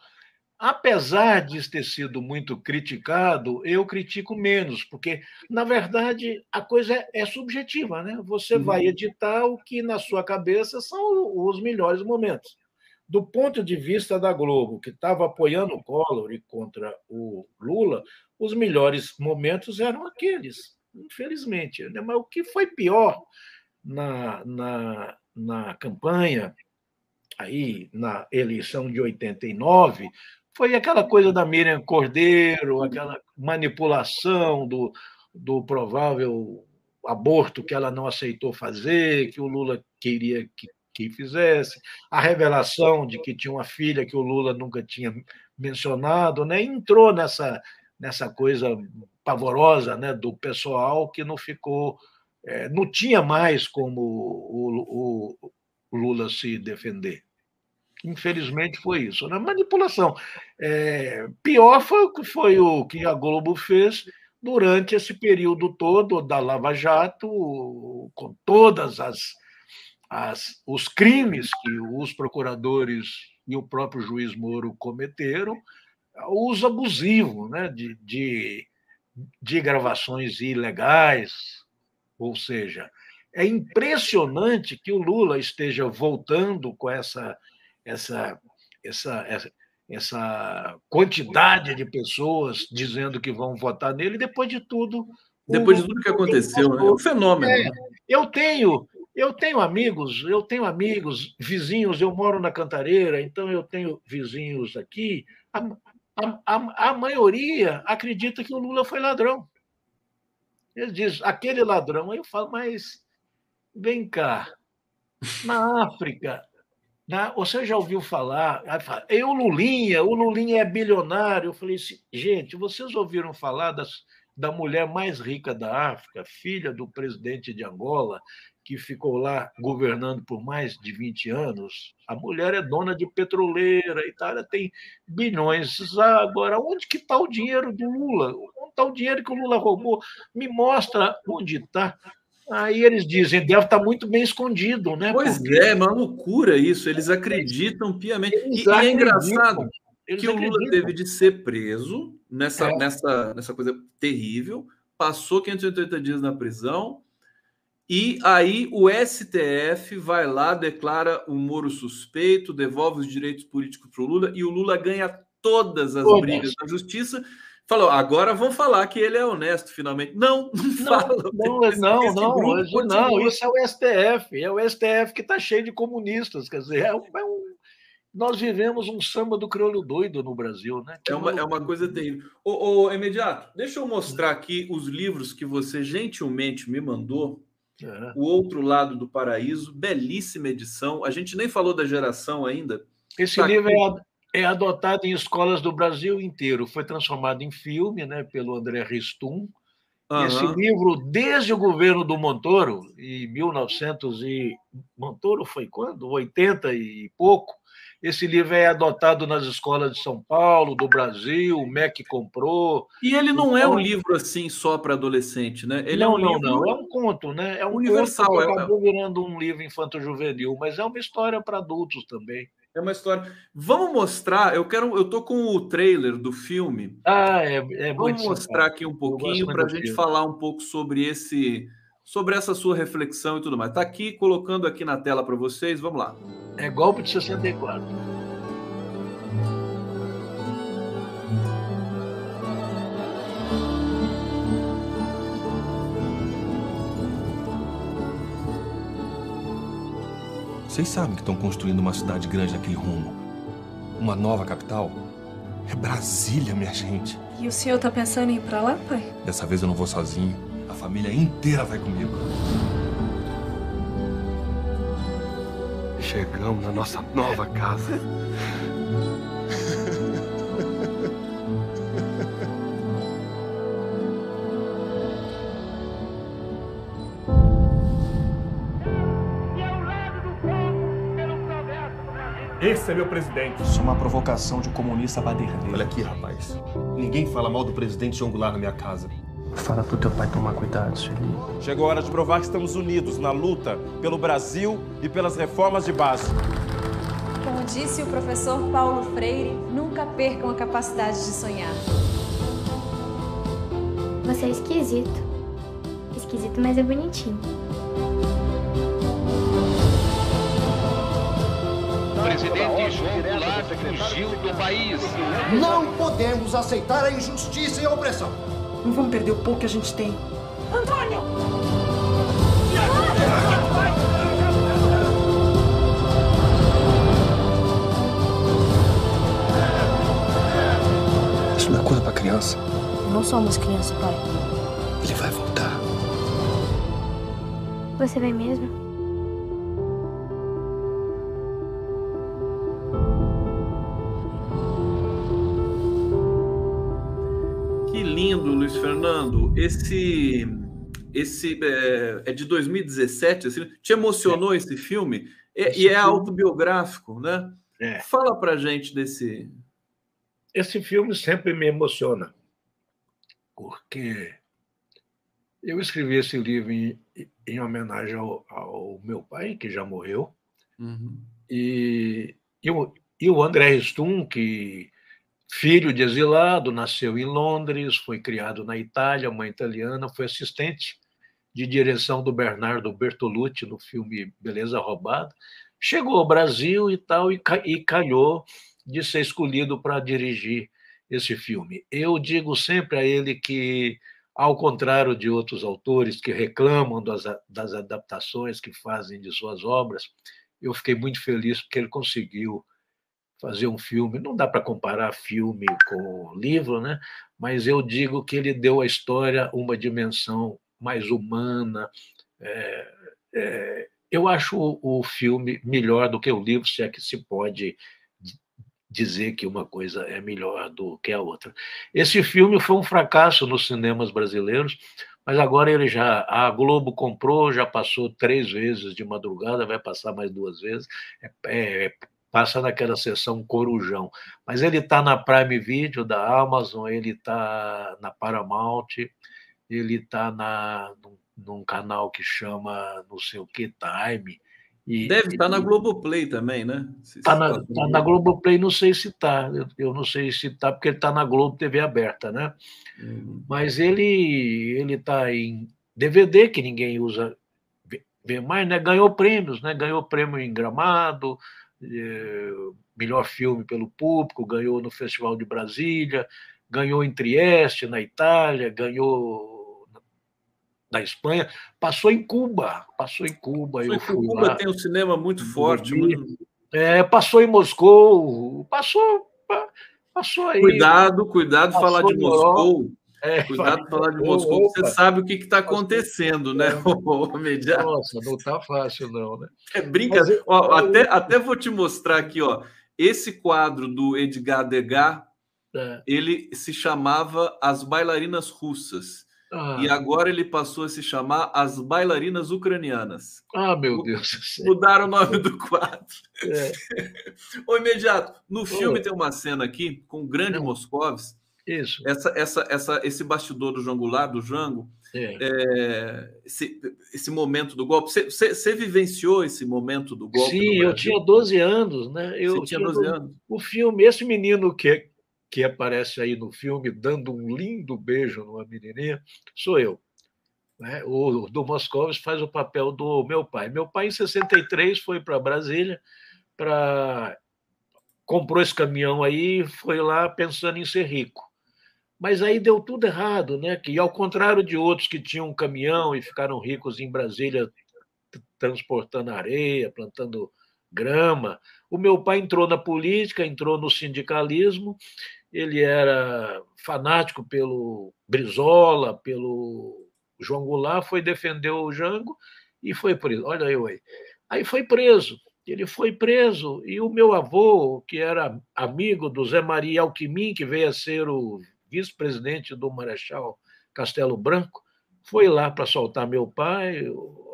Apesar de ter sido muito criticado, eu critico menos, porque, na verdade, a coisa é, é subjetiva. Né? Você uhum. vai editar o que, na sua cabeça, são os melhores momentos. Do ponto de vista da Globo, que estava apoiando o Collor e contra o Lula, os melhores momentos eram aqueles, infelizmente. Né? Mas o que foi pior na, na, na campanha, aí na eleição de 89, foi aquela coisa da Miriam Cordeiro, aquela manipulação do, do provável aborto que ela não aceitou fazer, que o Lula queria que, que fizesse, a revelação de que tinha uma filha que o Lula nunca tinha mencionado, né? entrou nessa, nessa coisa pavorosa né? do pessoal que não ficou, é, não tinha mais como o, o, o Lula se defender. Infelizmente foi isso. Né? Manipulação. É, pior foi o que foi o que a Globo fez durante esse período todo da Lava Jato, com todas as, as os crimes que os procuradores e o próprio juiz Moro cometeram, o uso abusivo né, de, de, de gravações ilegais, ou seja, é impressionante que o Lula esteja voltando com essa essa, essa, essa, essa quantidade de pessoas dizendo que vão votar nele, depois de tudo. Depois o, de tudo que aconteceu, né? é um fenômeno. É, né? eu tenho, eu tenho amigos, eu tenho amigos, vizinhos, eu moro na Cantareira, então eu tenho vizinhos aqui. A, a, a, a maioria acredita que o Lula foi ladrão. Eles dizem, aquele ladrão. Aí eu falo, mas vem cá, na África, né? Você já ouviu falar? Eu, Lulinha, o Lulinha é bilionário. Eu falei assim, gente, vocês ouviram falar das, da mulher mais rica da África, filha do presidente de Angola, que ficou lá governando por mais de 20 anos? A mulher é dona de petroleira, e tal, tem bilhões. Agora, onde que está o dinheiro do Lula? Onde está o dinheiro que o Lula roubou? Me mostra onde está. Aí eles dizem, deve estar muito bem escondido, né? Pois Porque... é, é uma loucura isso. Eles acreditam piamente. e, e é engraçado eles que acreditam. o Lula teve de ser preso nessa, é. nessa, nessa coisa terrível, passou 580 dias na prisão, e aí o STF vai lá, declara o Moro suspeito, devolve os direitos políticos para o Lula, e o Lula ganha todas as Todas. brigas da justiça Falou, agora vão falar que ele é honesto, finalmente. Não, [laughs] não, não fala. Não, não, não, hoje, não, isso é o STF, é o STF que está cheio de comunistas, quer dizer, é um, é um, nós vivemos um samba do crioulo doido no Brasil, né? é uma, é uma coisa terrível. Ô, ô, imediato, deixa eu mostrar aqui os livros que você gentilmente me mandou. É. O Outro Lado do Paraíso, belíssima edição. A gente nem falou da geração ainda. Esse tá livro aqui. é é adotado em escolas do Brasil inteiro. Foi transformado em filme né, pelo André Ristum. Uhum. Esse livro, desde o governo do Montoro, em 1900 e... Montoro foi quando? 80 e pouco. Esse livro é adotado nas escolas de São Paulo, do Brasil, o MEC comprou. E ele não então... é um livro assim só para adolescente, né? Ele não, é um não, livro... não. É um conto, né? É um universal. Conto que é acabou virando um livro infanto-juvenil, mas é uma história para adultos também. É uma história. Vamos mostrar. Eu quero. Eu tô com o trailer do filme. Ah, é, é Vamos mostrar aqui um pouquinho para a gente filme. falar um pouco sobre esse, sobre essa sua reflexão e tudo mais. Tá aqui colocando aqui na tela para vocês. Vamos lá. É golpe de 64. Vocês sabem que estão construindo uma cidade grande naquele rumo. Uma nova capital. É Brasília, minha gente. E o senhor tá pensando em ir pra lá, pai? Dessa vez eu não vou sozinho. A família inteira vai comigo. Chegamos na nossa nova casa. Esse é meu presidente. Isso é uma provocação de comunista baderneiro. Olha aqui, rapaz. Ninguém fala mal do presidente João Goulart na minha casa. Fala pro teu pai tomar cuidado, Sueli. Chegou a hora de provar que estamos unidos na luta pelo Brasil e pelas reformas de base. Como disse o professor Paulo Freire, nunca percam a capacidade de sonhar. Você é esquisito. Esquisito, mas é bonitinho. Presidente João Goulart fugiu do país. Não podemos aceitar a injustiça e a opressão. Não vamos perder o pouco que a gente tem. Antônio! Isso não é coisa pra criança. Não somos crianças, pai. Ele vai voltar. Você vai mesmo? Esse esse é, é de 2017, assim, te emocionou é. esse filme? É, e é autobiográfico, né? É. Fala pra gente desse. Esse filme sempre me emociona, porque eu escrevi esse livro em, em homenagem ao, ao, meu pai, que já morreu, uhum. e, e, o, e o André Stum, que Filho de exilado, nasceu em Londres, foi criado na Itália, mãe italiana, foi assistente de direção do Bernardo Bertolucci no filme Beleza Roubada. Chegou ao Brasil e tal, e, e calhou de ser escolhido para dirigir esse filme. Eu digo sempre a ele que, ao contrário de outros autores que reclamam das, das adaptações que fazem de suas obras, eu fiquei muito feliz porque ele conseguiu fazer um filme. Não dá para comparar filme com livro, né? mas eu digo que ele deu à história uma dimensão mais humana. É, é, eu acho o, filme melhor do que o livro, se é que se pode dizer que uma coisa é melhor do que a outra. Esse filme foi um fracasso nos cinemas brasileiros, mas agora ele já a Globo comprou, já passou três vezes de madrugada, vai passar mais duas vezes. É, é, passa naquela sessão Corujão. Mas ele está na Prime Video da Amazon, ele está na Paramount, ele está num, num, canal que chama não sei o que Time. E, Deve estar tá na Globoplay também, né? Está na, tá, na Globoplay, não sei se está. Eu, eu, não sei se está, porque ele está na Globo TV aberta, né? Uhum. Mas ele ele está em DVD, que ninguém usa vê mais, né? Ganhou prêmios, né? Ganhou prêmio em Gramado, melhor filme pelo público, ganhou no Festival de Brasília, ganhou em Trieste, na Itália, ganhou na Espanha, passou em Cuba, passou em Cuba. Passou eu fui Cuba lá, tem um cinema muito forte. Muito... É, passou em Moscou, passou, passou aí. Cuidado, cuidado falar de Moscou. É, [laughs] Cuidado falar de Moscou, opa, você sabe o que está acontecendo, né, [laughs] o Mediano? Nossa, não está fácil, não, né? É brincadeira. até, até vou te mostrar aqui, ó. Esse quadro do Edgar Degas, é. ele se chamava As Bailarinas Russas. Ah. E agora ele passou a se chamar As Bailarinas Ucranianas. Ah, meu Deus. Mudaram o nome do quadro. É. [laughs] Ô, imediato, no filme tem uma cena aqui com o grande Moscovis isso. Essa, essa, essa, esse bastidor do Jango Goulart, do Jango, é, esse, esse, momento do golpe. Você, você, você, vivenciou esse momento do golpe? Sim, eu tinha 12 anos, né? Eu você tinha 12 tinha, anos. O filme, esse menino que, que aparece aí no filme dando um lindo beijo numa menininha, sou eu. Né? O do Moscovitz faz o papel do meu pai. Meu pai, em 63, foi para Brasília para comprou esse caminhão aí, foi lá pensando em ser rico. Mas aí deu tudo errado, né? Que ao contrário de outros que tinham um caminhão e ficaram ricos em Brasília transportando areia, plantando grama, o meu pai entrou na política, entrou no sindicalismo. Ele era fanático pelo Brizola, pelo João Goulart, foi defender o Jango e foi preso. Olha eu aí. Aí foi preso. Ele foi preso e o meu avô, que era amigo do Zé Maria Alquimim, que veio a ser o vice-presidente do Marechal Castelo Branco, foi lá para soltar meu pai.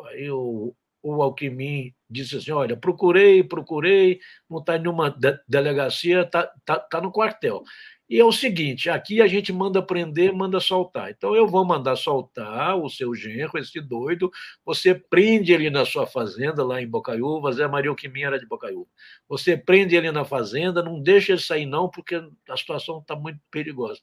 Aí o, o Alquimim disse assim: Olha, procurei, procurei, não está em nenhuma de delegacia, está tá, tá no quartel. E é o seguinte: aqui a gente manda prender, manda soltar. Então eu vou mandar soltar o seu genro, esse doido. Você prende ele na sua fazenda, lá em Bocaiúva. Zé Maria Alquimim era de Bocaiúva. Você prende ele na fazenda, não deixa ele sair, não, porque a situação está muito perigosa.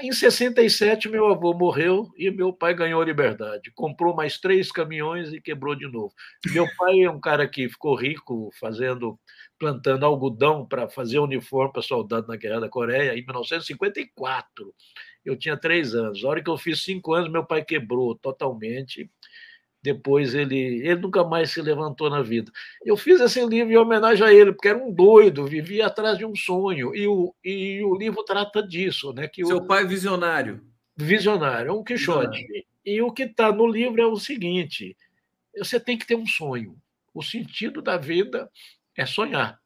Em 67, meu avô morreu e meu pai ganhou liberdade. Comprou mais três caminhões e quebrou de novo. Meu pai é um cara que ficou rico fazendo plantando algodão para fazer uniforme para soldado na Guerra da Coreia, em 1954. Eu tinha três anos. A hora que eu fiz cinco anos, meu pai quebrou totalmente. Depois ele, ele nunca mais se levantou na vida. Eu fiz esse livro em homenagem a ele, porque era um doido, vivia atrás de um sonho. E o, e o livro trata disso. Né, que Seu o, pai visionário. Visionário, é um Quixote. E o que está no livro é o seguinte: você tem que ter um sonho. O sentido da vida é sonhar,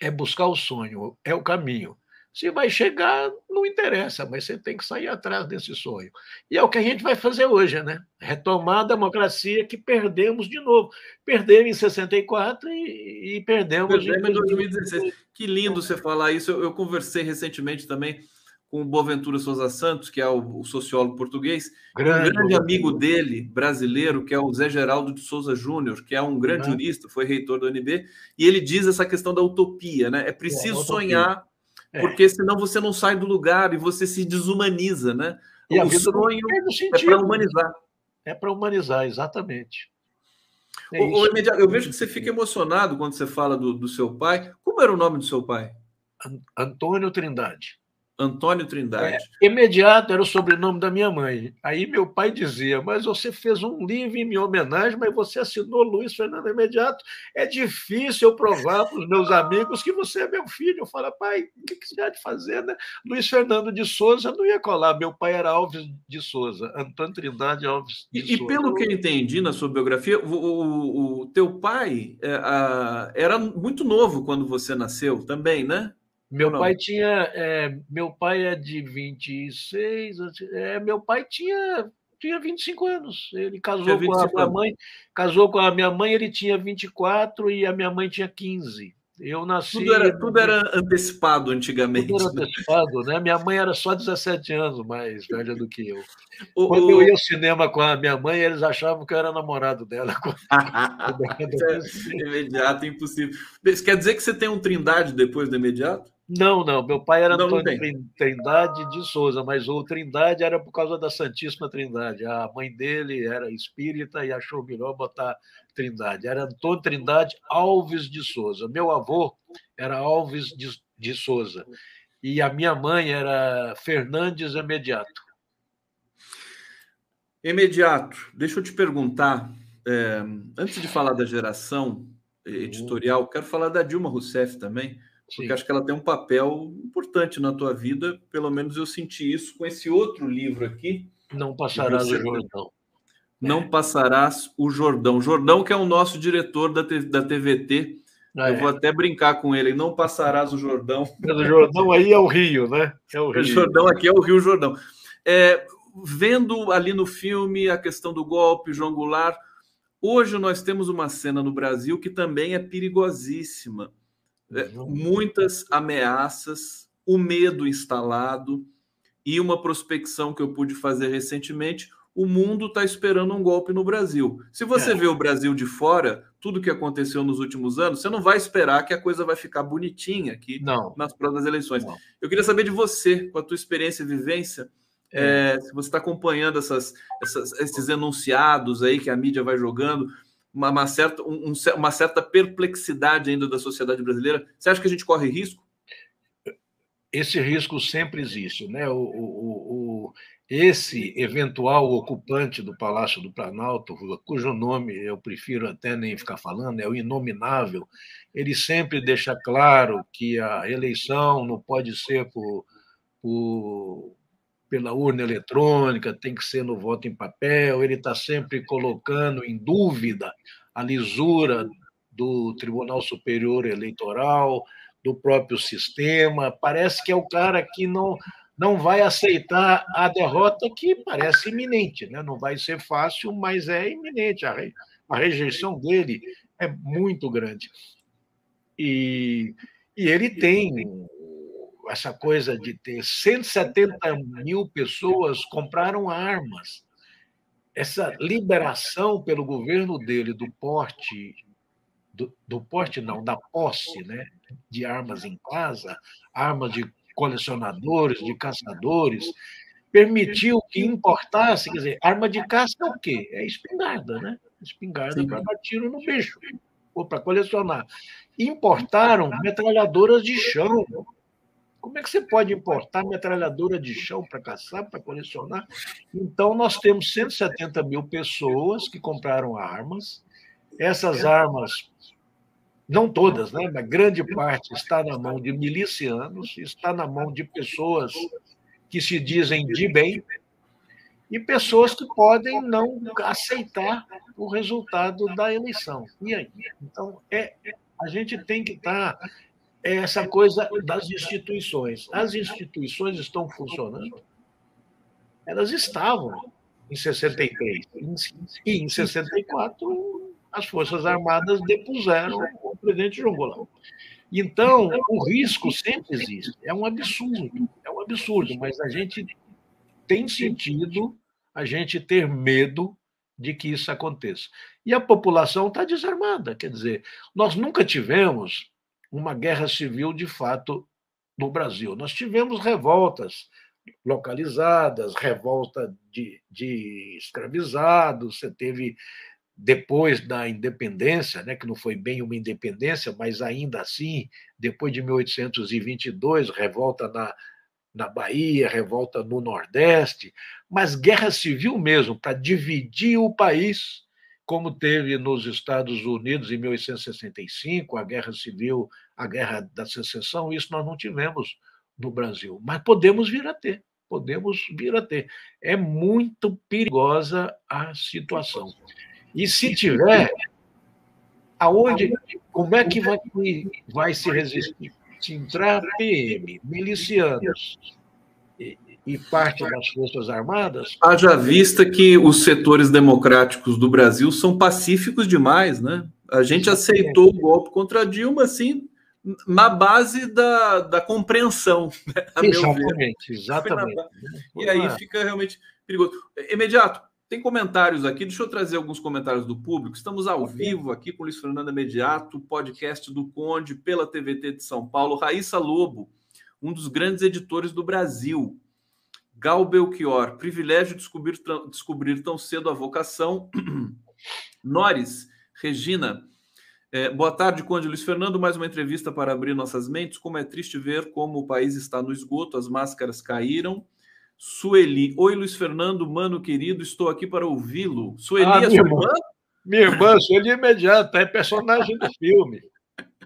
é buscar o sonho, é o caminho. Se vai chegar, não interessa, mas você tem que sair atrás desse sonho. E é o que a gente vai fazer hoje, né? Retomar a democracia que perdemos de novo. Perdemos em 64 e, e perdemos, perdemos em 2016. Que lindo você falar isso. Eu, eu conversei recentemente também com o Boaventura Souza Santos, que é o, o sociólogo português, grande, um grande amigo dele, brasileiro, que é o Zé Geraldo de Souza Júnior, que é um grande uhum. jurista, foi reitor do UNB, e ele diz essa questão da utopia, né? É preciso é, sonhar, é. porque senão você não sai do lugar e você se desumaniza, né? E o sonho é para humanizar. É para humanizar, exatamente. É o, eu vejo que você fica emocionado quando você fala do, do seu pai. Como era o nome do seu pai? Antônio Trindade. Antônio Trindade. É, imediato era o sobrenome da minha mãe. Aí meu pai dizia: Mas você fez um livro em minha homenagem, mas você assinou Luiz Fernando Imediato. É difícil eu provar para os meus amigos que você é meu filho. Eu falo, pai, o que, que você há de fazer, né? Luiz Fernando de Souza não ia colar. Meu pai era Alves de Souza, Antônio Trindade Alves de e, Souza. E pelo que eu entendi na sua biografia, o, o, o teu pai é, a, era muito novo quando você nasceu também, né? Meu pai tinha. É, meu pai é de 26. É, meu pai tinha, tinha 25 anos. Ele casou com a minha mãe. Casou com a minha mãe, ele tinha 24 e a minha mãe tinha 15. Eu nasci. Tudo era, tudo era antecipado antigamente. Tudo era né? antecipado, né? Minha mãe era só 17 anos mais velha do que eu. O, Quando eu ia ao cinema com a minha mãe, eles achavam que eu era namorado dela. [laughs] [laughs] é imediato, impossível. Isso quer dizer que você tem um trindade depois do imediato? Não, não. Meu pai era não, Antônio não Trindade de Souza, mas o Trindade era por causa da Santíssima Trindade. A mãe dele era espírita e achou melhor botar Trindade. Era Antônio Trindade Alves de Souza. Meu avô era Alves de, de Souza. E a minha mãe era Fernandes Imediato. Imediato, deixa eu te perguntar, é, antes de falar da geração editorial, quero falar da Dilma Rousseff também porque Sim. acho que ela tem um papel importante na tua vida. Pelo menos eu senti isso com esse outro livro aqui. Não passarás o Jordão. Não é. passarás o Jordão. Jordão, que é o nosso diretor da, da TVT. Ah, eu é. vou até brincar com ele. Não passarás o Jordão. O Jordão aí é o Rio, né? É o, [laughs] Rio. o Jordão aqui é o Rio Jordão. É, vendo ali no filme a questão do golpe, João Goulart, hoje nós temos uma cena no Brasil que também é perigosíssima é, muitas ameaças, o medo instalado e uma prospecção que eu pude fazer recentemente, o mundo está esperando um golpe no Brasil. Se você é. vê o Brasil de fora, tudo que aconteceu nos últimos anos, você não vai esperar que a coisa vai ficar bonitinha aqui não. nas próximas eleições. Não. Eu queria saber de você, com a tua experiência e vivência, é. É, se você está acompanhando essas, essas, esses enunciados aí que a mídia vai jogando, uma, uma certa, um, uma certa perplexidade ainda da sociedade brasileira, você acha que a gente corre risco? Esse risco sempre existe, né? o, o, o esse eventual ocupante do Palácio do Planalto, cujo nome eu prefiro até nem ficar falando, é o inominável, ele sempre deixa claro que a eleição não pode ser por, por, pela urna eletrônica, tem que ser no voto em papel, ele está sempre colocando em dúvida a lisura do Tribunal Superior Eleitoral, do próprio sistema. Parece que é o cara que não não vai aceitar a derrota que parece iminente, né? não vai ser fácil, mas é iminente. A, re... a rejeição dele é muito grande. E, e ele tem essa coisa de ter 170 mil pessoas compraram armas. Essa liberação pelo governo dele do porte do, do porte não, da posse, né, de armas em casa, armas de colecionadores, de caçadores, permitiu que importasse, quer dizer, arma de caça é o quê? É espingarda, né? Espingarda para dar tiro no bicho, ou para colecionar. Importaram metralhadoras de chão. Como é que você pode importar metralhadora de chão para caçar, para colecionar? Então, nós temos 170 mil pessoas que compraram armas. Essas armas não todas, né, mas grande parte está na mão de milicianos, está na mão de pessoas que se dizem de bem e pessoas que podem não aceitar o resultado da eleição. E aí? Então, é, a gente tem que estar é essa coisa das instituições. As instituições estão funcionando? Elas estavam em 63 e em 64 as Forças Armadas depuseram o presidente João Goulart. Então, o risco sempre existe. É um absurdo, é um absurdo, mas a gente tem sentido a gente ter medo de que isso aconteça. E a população está desarmada. Quer dizer, nós nunca tivemos uma guerra civil de fato no Brasil. Nós tivemos revoltas localizadas, revolta de, de escravizados, você teve depois da independência, né, que não foi bem uma independência, mas ainda assim, depois de 1822, revolta na, na Bahia, revolta no Nordeste, mas guerra civil mesmo, para dividir o país, como teve nos Estados Unidos em 1865, a guerra civil, a guerra da secessão, isso nós não tivemos no Brasil, mas podemos vir a ter, podemos vir a ter. É muito perigosa a situação. E se tiver, aonde, como é que vai, vai se resistir? Se entrar PM, milicianos e parte das Forças Armadas. Haja vista que os setores democráticos do Brasil são pacíficos demais, né? A gente aceitou o golpe contra Dilma, assim, na base da, da compreensão. [laughs] Né? exatamente, exatamente. E aí fica realmente perigoso. Imediato, tem comentários aqui, deixa eu trazer alguns comentários do público. Estamos ao vivo aqui com Luiz Fernando Imediato, podcast do Conde pela TVT de São Paulo. Raíssa Lobo, um dos grandes editores do Brasil. Gal Belchior, privilégio de descobrir, descobrir tão cedo a vocação. [clears throat] Nores, Regina, é, boa tarde, Conde Luiz Fernando. Mais uma entrevista para abrir nossas mentes. Como é triste ver como o país está no esgoto, as máscaras caíram Sueli. Oi, Luiz Fernando, mano querido, estou aqui para ouvi-lo. Sueli ah, é sua irmã? Minha irmã, Sueli imediata, é personagem do filme.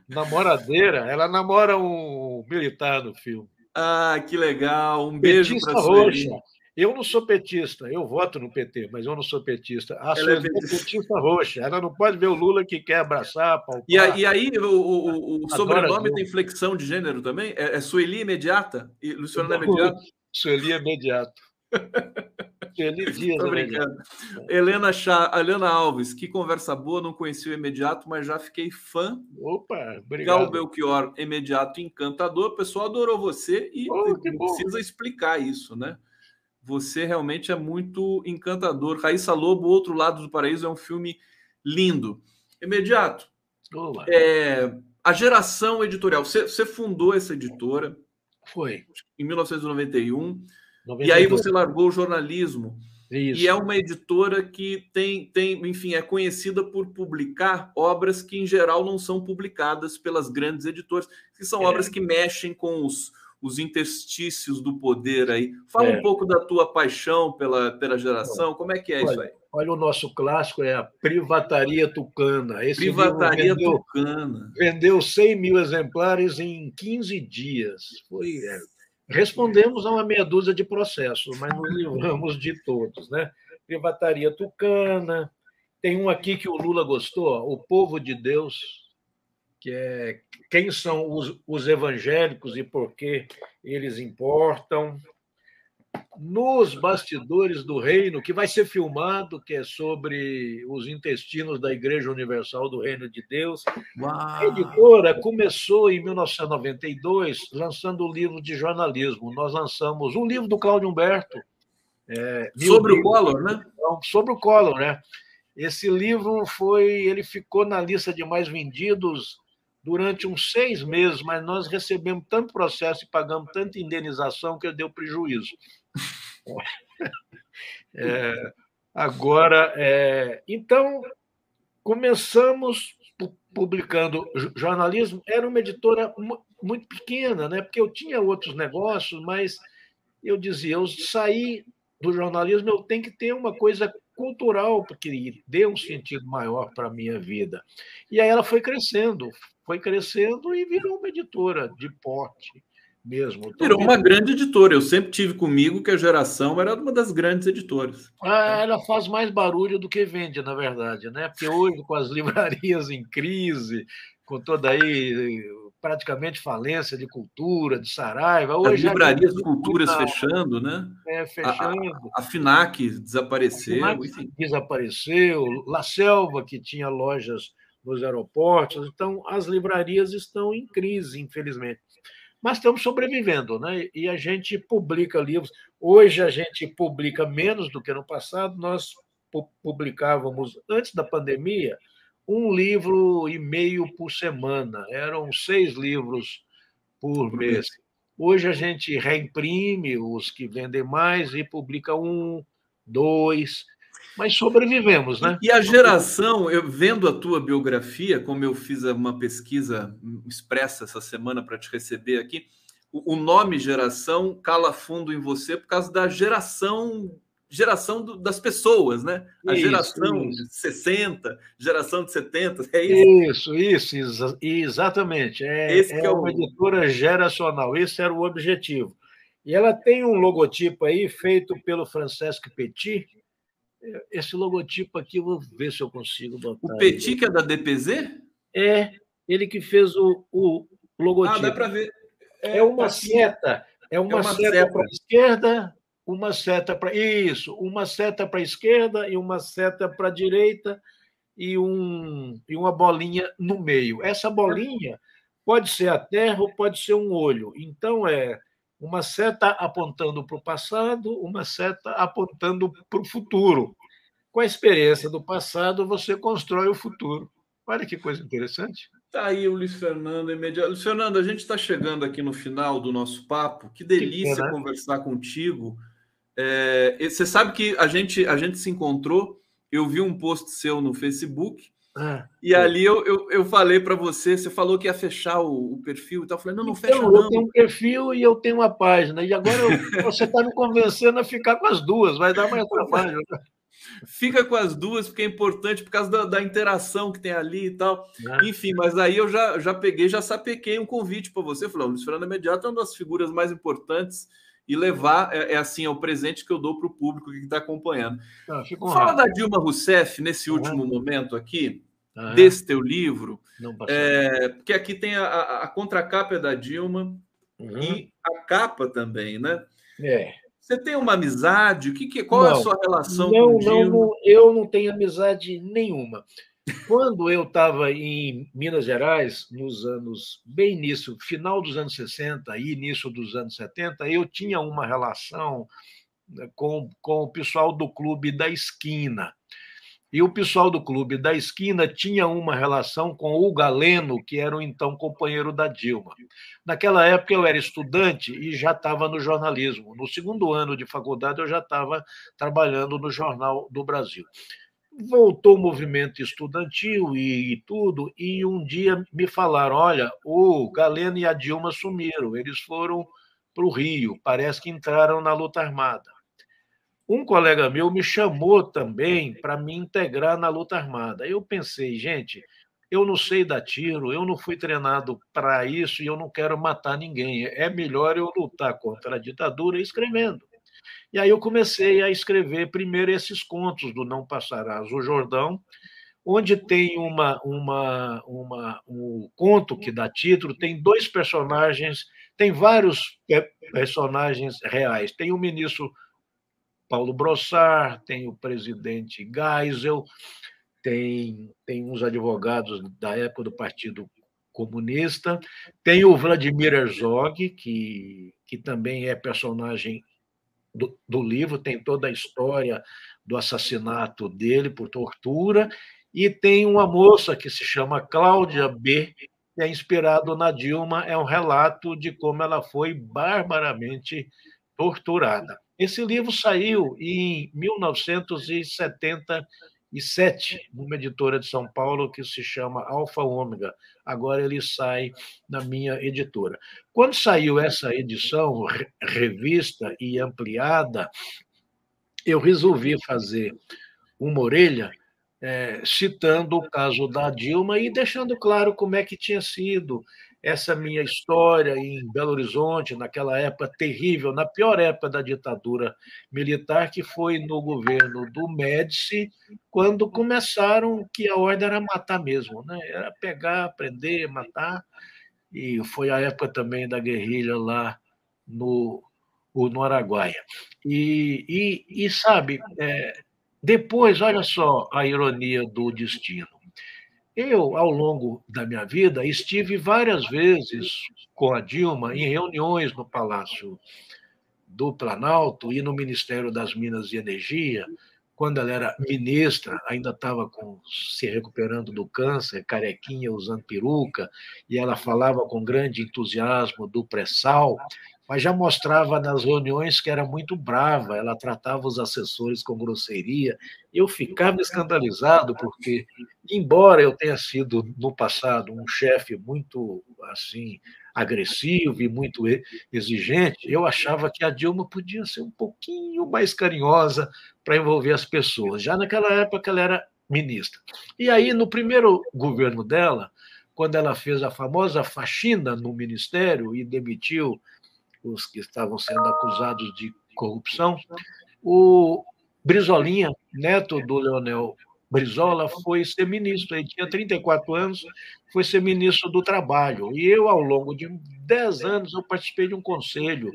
Namoradeira, ela namora um militar no filme. Ah, que legal. Um beijo para. Roxa. Eu não sou petista, eu voto no PT, mas eu não sou petista. A ela é petista. petista roxa. Ela não pode ver o Lula que quer abraçar, palpar. E, aí, e aí o, o, o sobrenome tem flexão de gênero também? É, é Sueli imediata? E Luciano é imediato? Sueli imediato. [laughs] Sueli Dias imediato. Helena, Chá, Helena Alves, que conversa boa, não conheci o imediato, mas já fiquei fã. Opa, obrigado. Gal Belchior, imediato encantador. O pessoal adorou você e oh, precisa explicar isso, né? Você realmente é muito encantador. Raíssa Lobo, Outro Lado do Paraíso, é um filme lindo. Imediato. É, a geração editorial. Você, você fundou essa editora. Foi. Em 1991. 92. E aí você largou o jornalismo. Isso. E é uma editora que tem, tem, enfim, é conhecida por publicar obras que, em geral, não são publicadas pelas grandes editoras, que são é. obras que mexem com os, os interstícios do poder aí. Fala é. um pouco da tua paixão pela, pela geração, como é que é olha, isso aí? Olha, o nosso clássico é a Privataria Tucana. Esse Privataria vendeu, Tucana. Vendeu 100 mil exemplares em 15 dias. Foi... É Respondemos a uma meia dúzia de processos, mas nos livramos de todos. Né? Privataria Tucana, tem um aqui que o Lula gostou, O Povo de Deus, que é quem são os, os evangélicos e por que eles importam nos bastidores do reino, que vai ser filmado, que é sobre os intestinos da Igreja Universal do Reino de Deus. Uau. A editora começou em 1992 lançando o um livro de jornalismo. Nós lançamos um livro do Cláudio Humberto. É, sobre o Collor, né? Sobre o Collor, né? Esse livro foi, ele ficou na lista de mais vendidos durante uns seis meses, mas nós recebemos tanto processo e pagamos tanta indenização que deu prejuízo. [laughs] É, agora, é, então, começamos publicando jornalismo, era uma editora muito pequena, né? porque eu tinha outros negócios, mas eu dizia, eu saí do jornalismo, eu tenho que ter uma coisa cultural, porque dê um sentido maior para a minha vida. E aí ela foi crescendo, foi crescendo e virou uma editora de porte mesmo. Virou uma grande editora. Eu sempre tive comigo que a geração era uma das grandes editoras. Ah, ela faz mais barulho do que vende, na verdade, né? Porque hoje, com as [laughs] livrarias em crise, com toda aí praticamente falência de cultura, de Saraiva. Hoje as livrarias de culturas fechando, né? É, fechando. A, a, a FINAC desapareceu. A FINAC desapareceu. La Selva, que tinha lojas nos aeroportos. Então, as livrarias estão em crise, infelizmente mas estamos sobrevivendo, né? E a gente publica livros. Hoje a gente publica menos do que no passado. Nós publicávamos antes da pandemia um livro e meio por semana. Eram seis livros por mês. Hoje a gente reimprime os que vendem mais e publica um, dois mas sobrevivemos, né? E a geração, eu vendo a tua biografia, como eu fiz uma pesquisa expressa essa semana para te receber aqui, o nome geração cala fundo em você por causa da geração geração do, das pessoas, né? A isso, geração isso. de 60, geração de 70, é isso? Isso, isso, exatamente. É, Esse é, é uma o... editora geracional, esse era o objetivo. E ela tem um logotipo aí feito pelo Francesco Petit, esse logotipo aqui, vou ver se eu consigo botar. O Petit, que é da DPZ? É, ele que fez o, o logotipo. Ah, dá para ver. É, é, uma assim, seta. É uma, é uma seta, seta. para a esquerda, uma seta para. Isso, uma seta para a esquerda e uma seta para a direita e, um, e uma bolinha no meio. Essa bolinha pode ser a terra ou pode ser um olho. Então, é uma seta apontando para o passado, uma seta apontando para o futuro. Com a experiência do passado, você constrói o futuro. Olha que coisa interessante. Tá aí o Luiz Fernando imediato. Luiz Fernando, a gente está chegando aqui no final do nosso papo. Que delícia que conversar contigo. É, você sabe que a gente, a gente se encontrou. Eu vi um post seu no Facebook ah, e ali eu, eu, eu falei para você, você falou que ia fechar o, o perfil e tal. Eu falei, não, não fecha então, não. Eu tenho um perfil e eu tenho uma página. E agora eu, [laughs] você está me convencendo a ficar com as duas, vai dar mais trabalho. Né? Fica com as duas, porque é importante por causa da, da interação que tem ali e tal. Ah. Enfim, mas aí eu já, já peguei, já sapequei um convite para você. Falei, o Luiz Fernando Imediato é uma das figuras mais importantes e levar, é, é assim, é o presente que eu dou para o público que está acompanhando. Ah, Fala da Dilma Rousseff nesse último momento aqui, uhum. desse teu livro, é, porque aqui tem a, a, a contracapa é da Dilma uhum. e a capa também, né? É. Você tem uma amizade? O que, que qual não, é a sua relação não, com Dilma? Não, eu não tenho amizade nenhuma. Quando eu estava em Minas Gerais, nos anos, bem início, final dos anos 60 e início dos anos 70, eu tinha uma relação né, com, com o pessoal do clube da esquina. E o pessoal do clube da esquina tinha uma relação com o Galeno, que era o então companheiro da Dilma. Naquela época eu era estudante e já estava no jornalismo. No segundo ano de faculdade eu já estava trabalhando no Jornal do Brasil. Voltou o movimento estudantil e, e tudo, e um dia me falaram: olha, o Galeno e a Dilma sumiram, eles foram para o Rio, parece que entraram na luta armada. Um colega meu me chamou também para me integrar na luta armada. Eu pensei, gente, eu não sei dar tiro, eu não fui treinado para isso e eu não quero matar ninguém. É melhor eu lutar contra a ditadura escrevendo. E aí eu comecei a escrever primeiro esses contos do Não Passarás o Jordão, onde tem uma, uma, uma, um conto que dá título, tem dois personagens, tem vários personagens reais. Tem o ministro Paulo Brossard, tem o presidente Geisel, tem, tem uns advogados da época do Partido Comunista, tem o Vladimir Herzog, que, que também é personagem do, do livro, tem toda a história do assassinato dele por tortura, e tem uma moça que se chama Cláudia B., que é inspirado na Dilma, é um relato de como ela foi barbaramente torturada. Esse livro saiu em 1977, numa editora de São Paulo que se chama Alfa Ômega. Agora ele sai na minha editora. Quando saiu essa edição, revista e ampliada, eu resolvi fazer uma orelha é, citando o caso da Dilma e deixando claro como é que tinha sido essa minha história em Belo Horizonte, naquela época terrível, na pior época da ditadura militar, que foi no governo do Médici, quando começaram que a ordem era matar mesmo, né? era pegar, prender, matar, e foi a época também da guerrilha lá no, no Araguaia. E, e, e sabe, é, depois, olha só a ironia do destino. Eu, ao longo da minha vida, estive várias vezes com a Dilma em reuniões no Palácio do Planalto e no Ministério das Minas e Energia, quando ela era ministra, ainda estava se recuperando do câncer, carequinha, usando peruca, e ela falava com grande entusiasmo do pré-sal, mas já mostrava nas reuniões que era muito brava, ela tratava os assessores com grosseria. Eu ficava escandalizado porque, embora eu tenha sido no passado um chefe muito assim agressivo e muito exigente, eu achava que a Dilma podia ser um pouquinho mais carinhosa para envolver as pessoas. Já naquela época ela era ministra. E aí no primeiro governo dela, quando ela fez a famosa faxina no ministério e demitiu os que estavam sendo acusados de corrupção. O Brizolinha, neto do Leonel Brizola, foi ser ministro. Ele tinha 34 anos, foi ser ministro do Trabalho. E eu, ao longo de 10 anos, eu participei de um conselho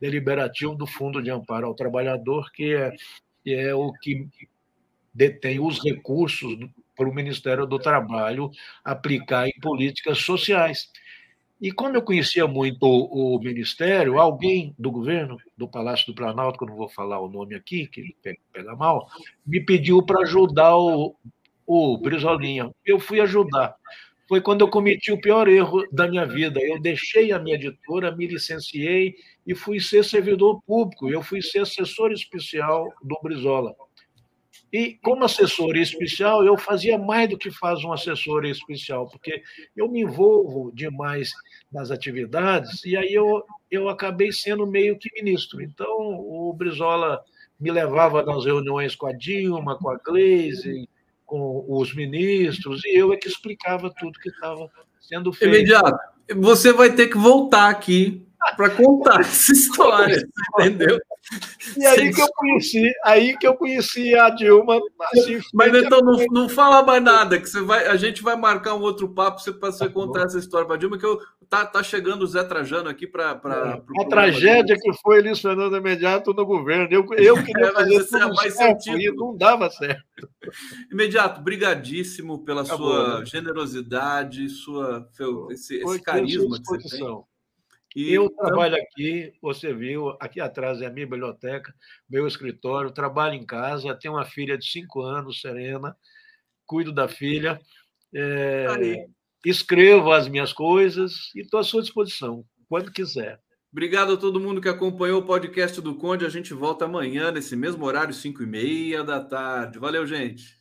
deliberativo do Fundo de Amparo ao Trabalhador, que é, que é o que detém os recursos para o Ministério do Trabalho aplicar em políticas sociais. E como eu conhecia muito o, o, ministério, alguém do governo, do Palácio do Planalto, que eu não vou falar o nome aqui, que pega, pega mal, me pediu para ajudar o, o Brizolinha. Eu fui ajudar. Foi quando eu cometi o pior erro da minha vida. Eu deixei a minha editora, me licenciei e fui ser servidor público. Eu fui ser assessor especial do Brizola. E como assessor especial, eu fazia mais do que faz um assessor especial, porque eu me envolvo demais nas atividades, e aí eu, eu acabei sendo meio que ministro. Então, o Brizola me levava nas reuniões com a Dilma, com a Gleisi, com os ministros, e eu é que explicava tudo que estava sendo feito. Imediato. Você vai ter que voltar aqui [laughs] para contar [laughs] essa história, entendeu? E aí que eu conheci, aí que eu conheci a Dilma. Assim, [laughs] Mas então não, não fala mais nada, que você vai, a gente vai marcar um outro papo para você, tá contar essa história para a Dilma, que eu, tá, tá chegando o Zé Trajano aqui para. É, a tragédia que foi Elis Fernando imediato no governo. Eu, eu queria é, fazer tudo mais certo, sentido. não dava certo. Imediato, brigadíssimo pela sua generosidade, sua, esse, esse carisma que você tem. E eu trabalho aqui, você viu, aqui atrás é a minha biblioteca, meu escritório, trabalho em casa, tenho uma filha de cinco anos, Serena, cuido da filha, é, escrevo as minhas coisas e estou à sua disposição, quando quiser. Obrigado a todo mundo que acompanhou o podcast do Conde. A gente volta amanhã, nesse mesmo horário, 5 e meia da tarde. Valeu, gente.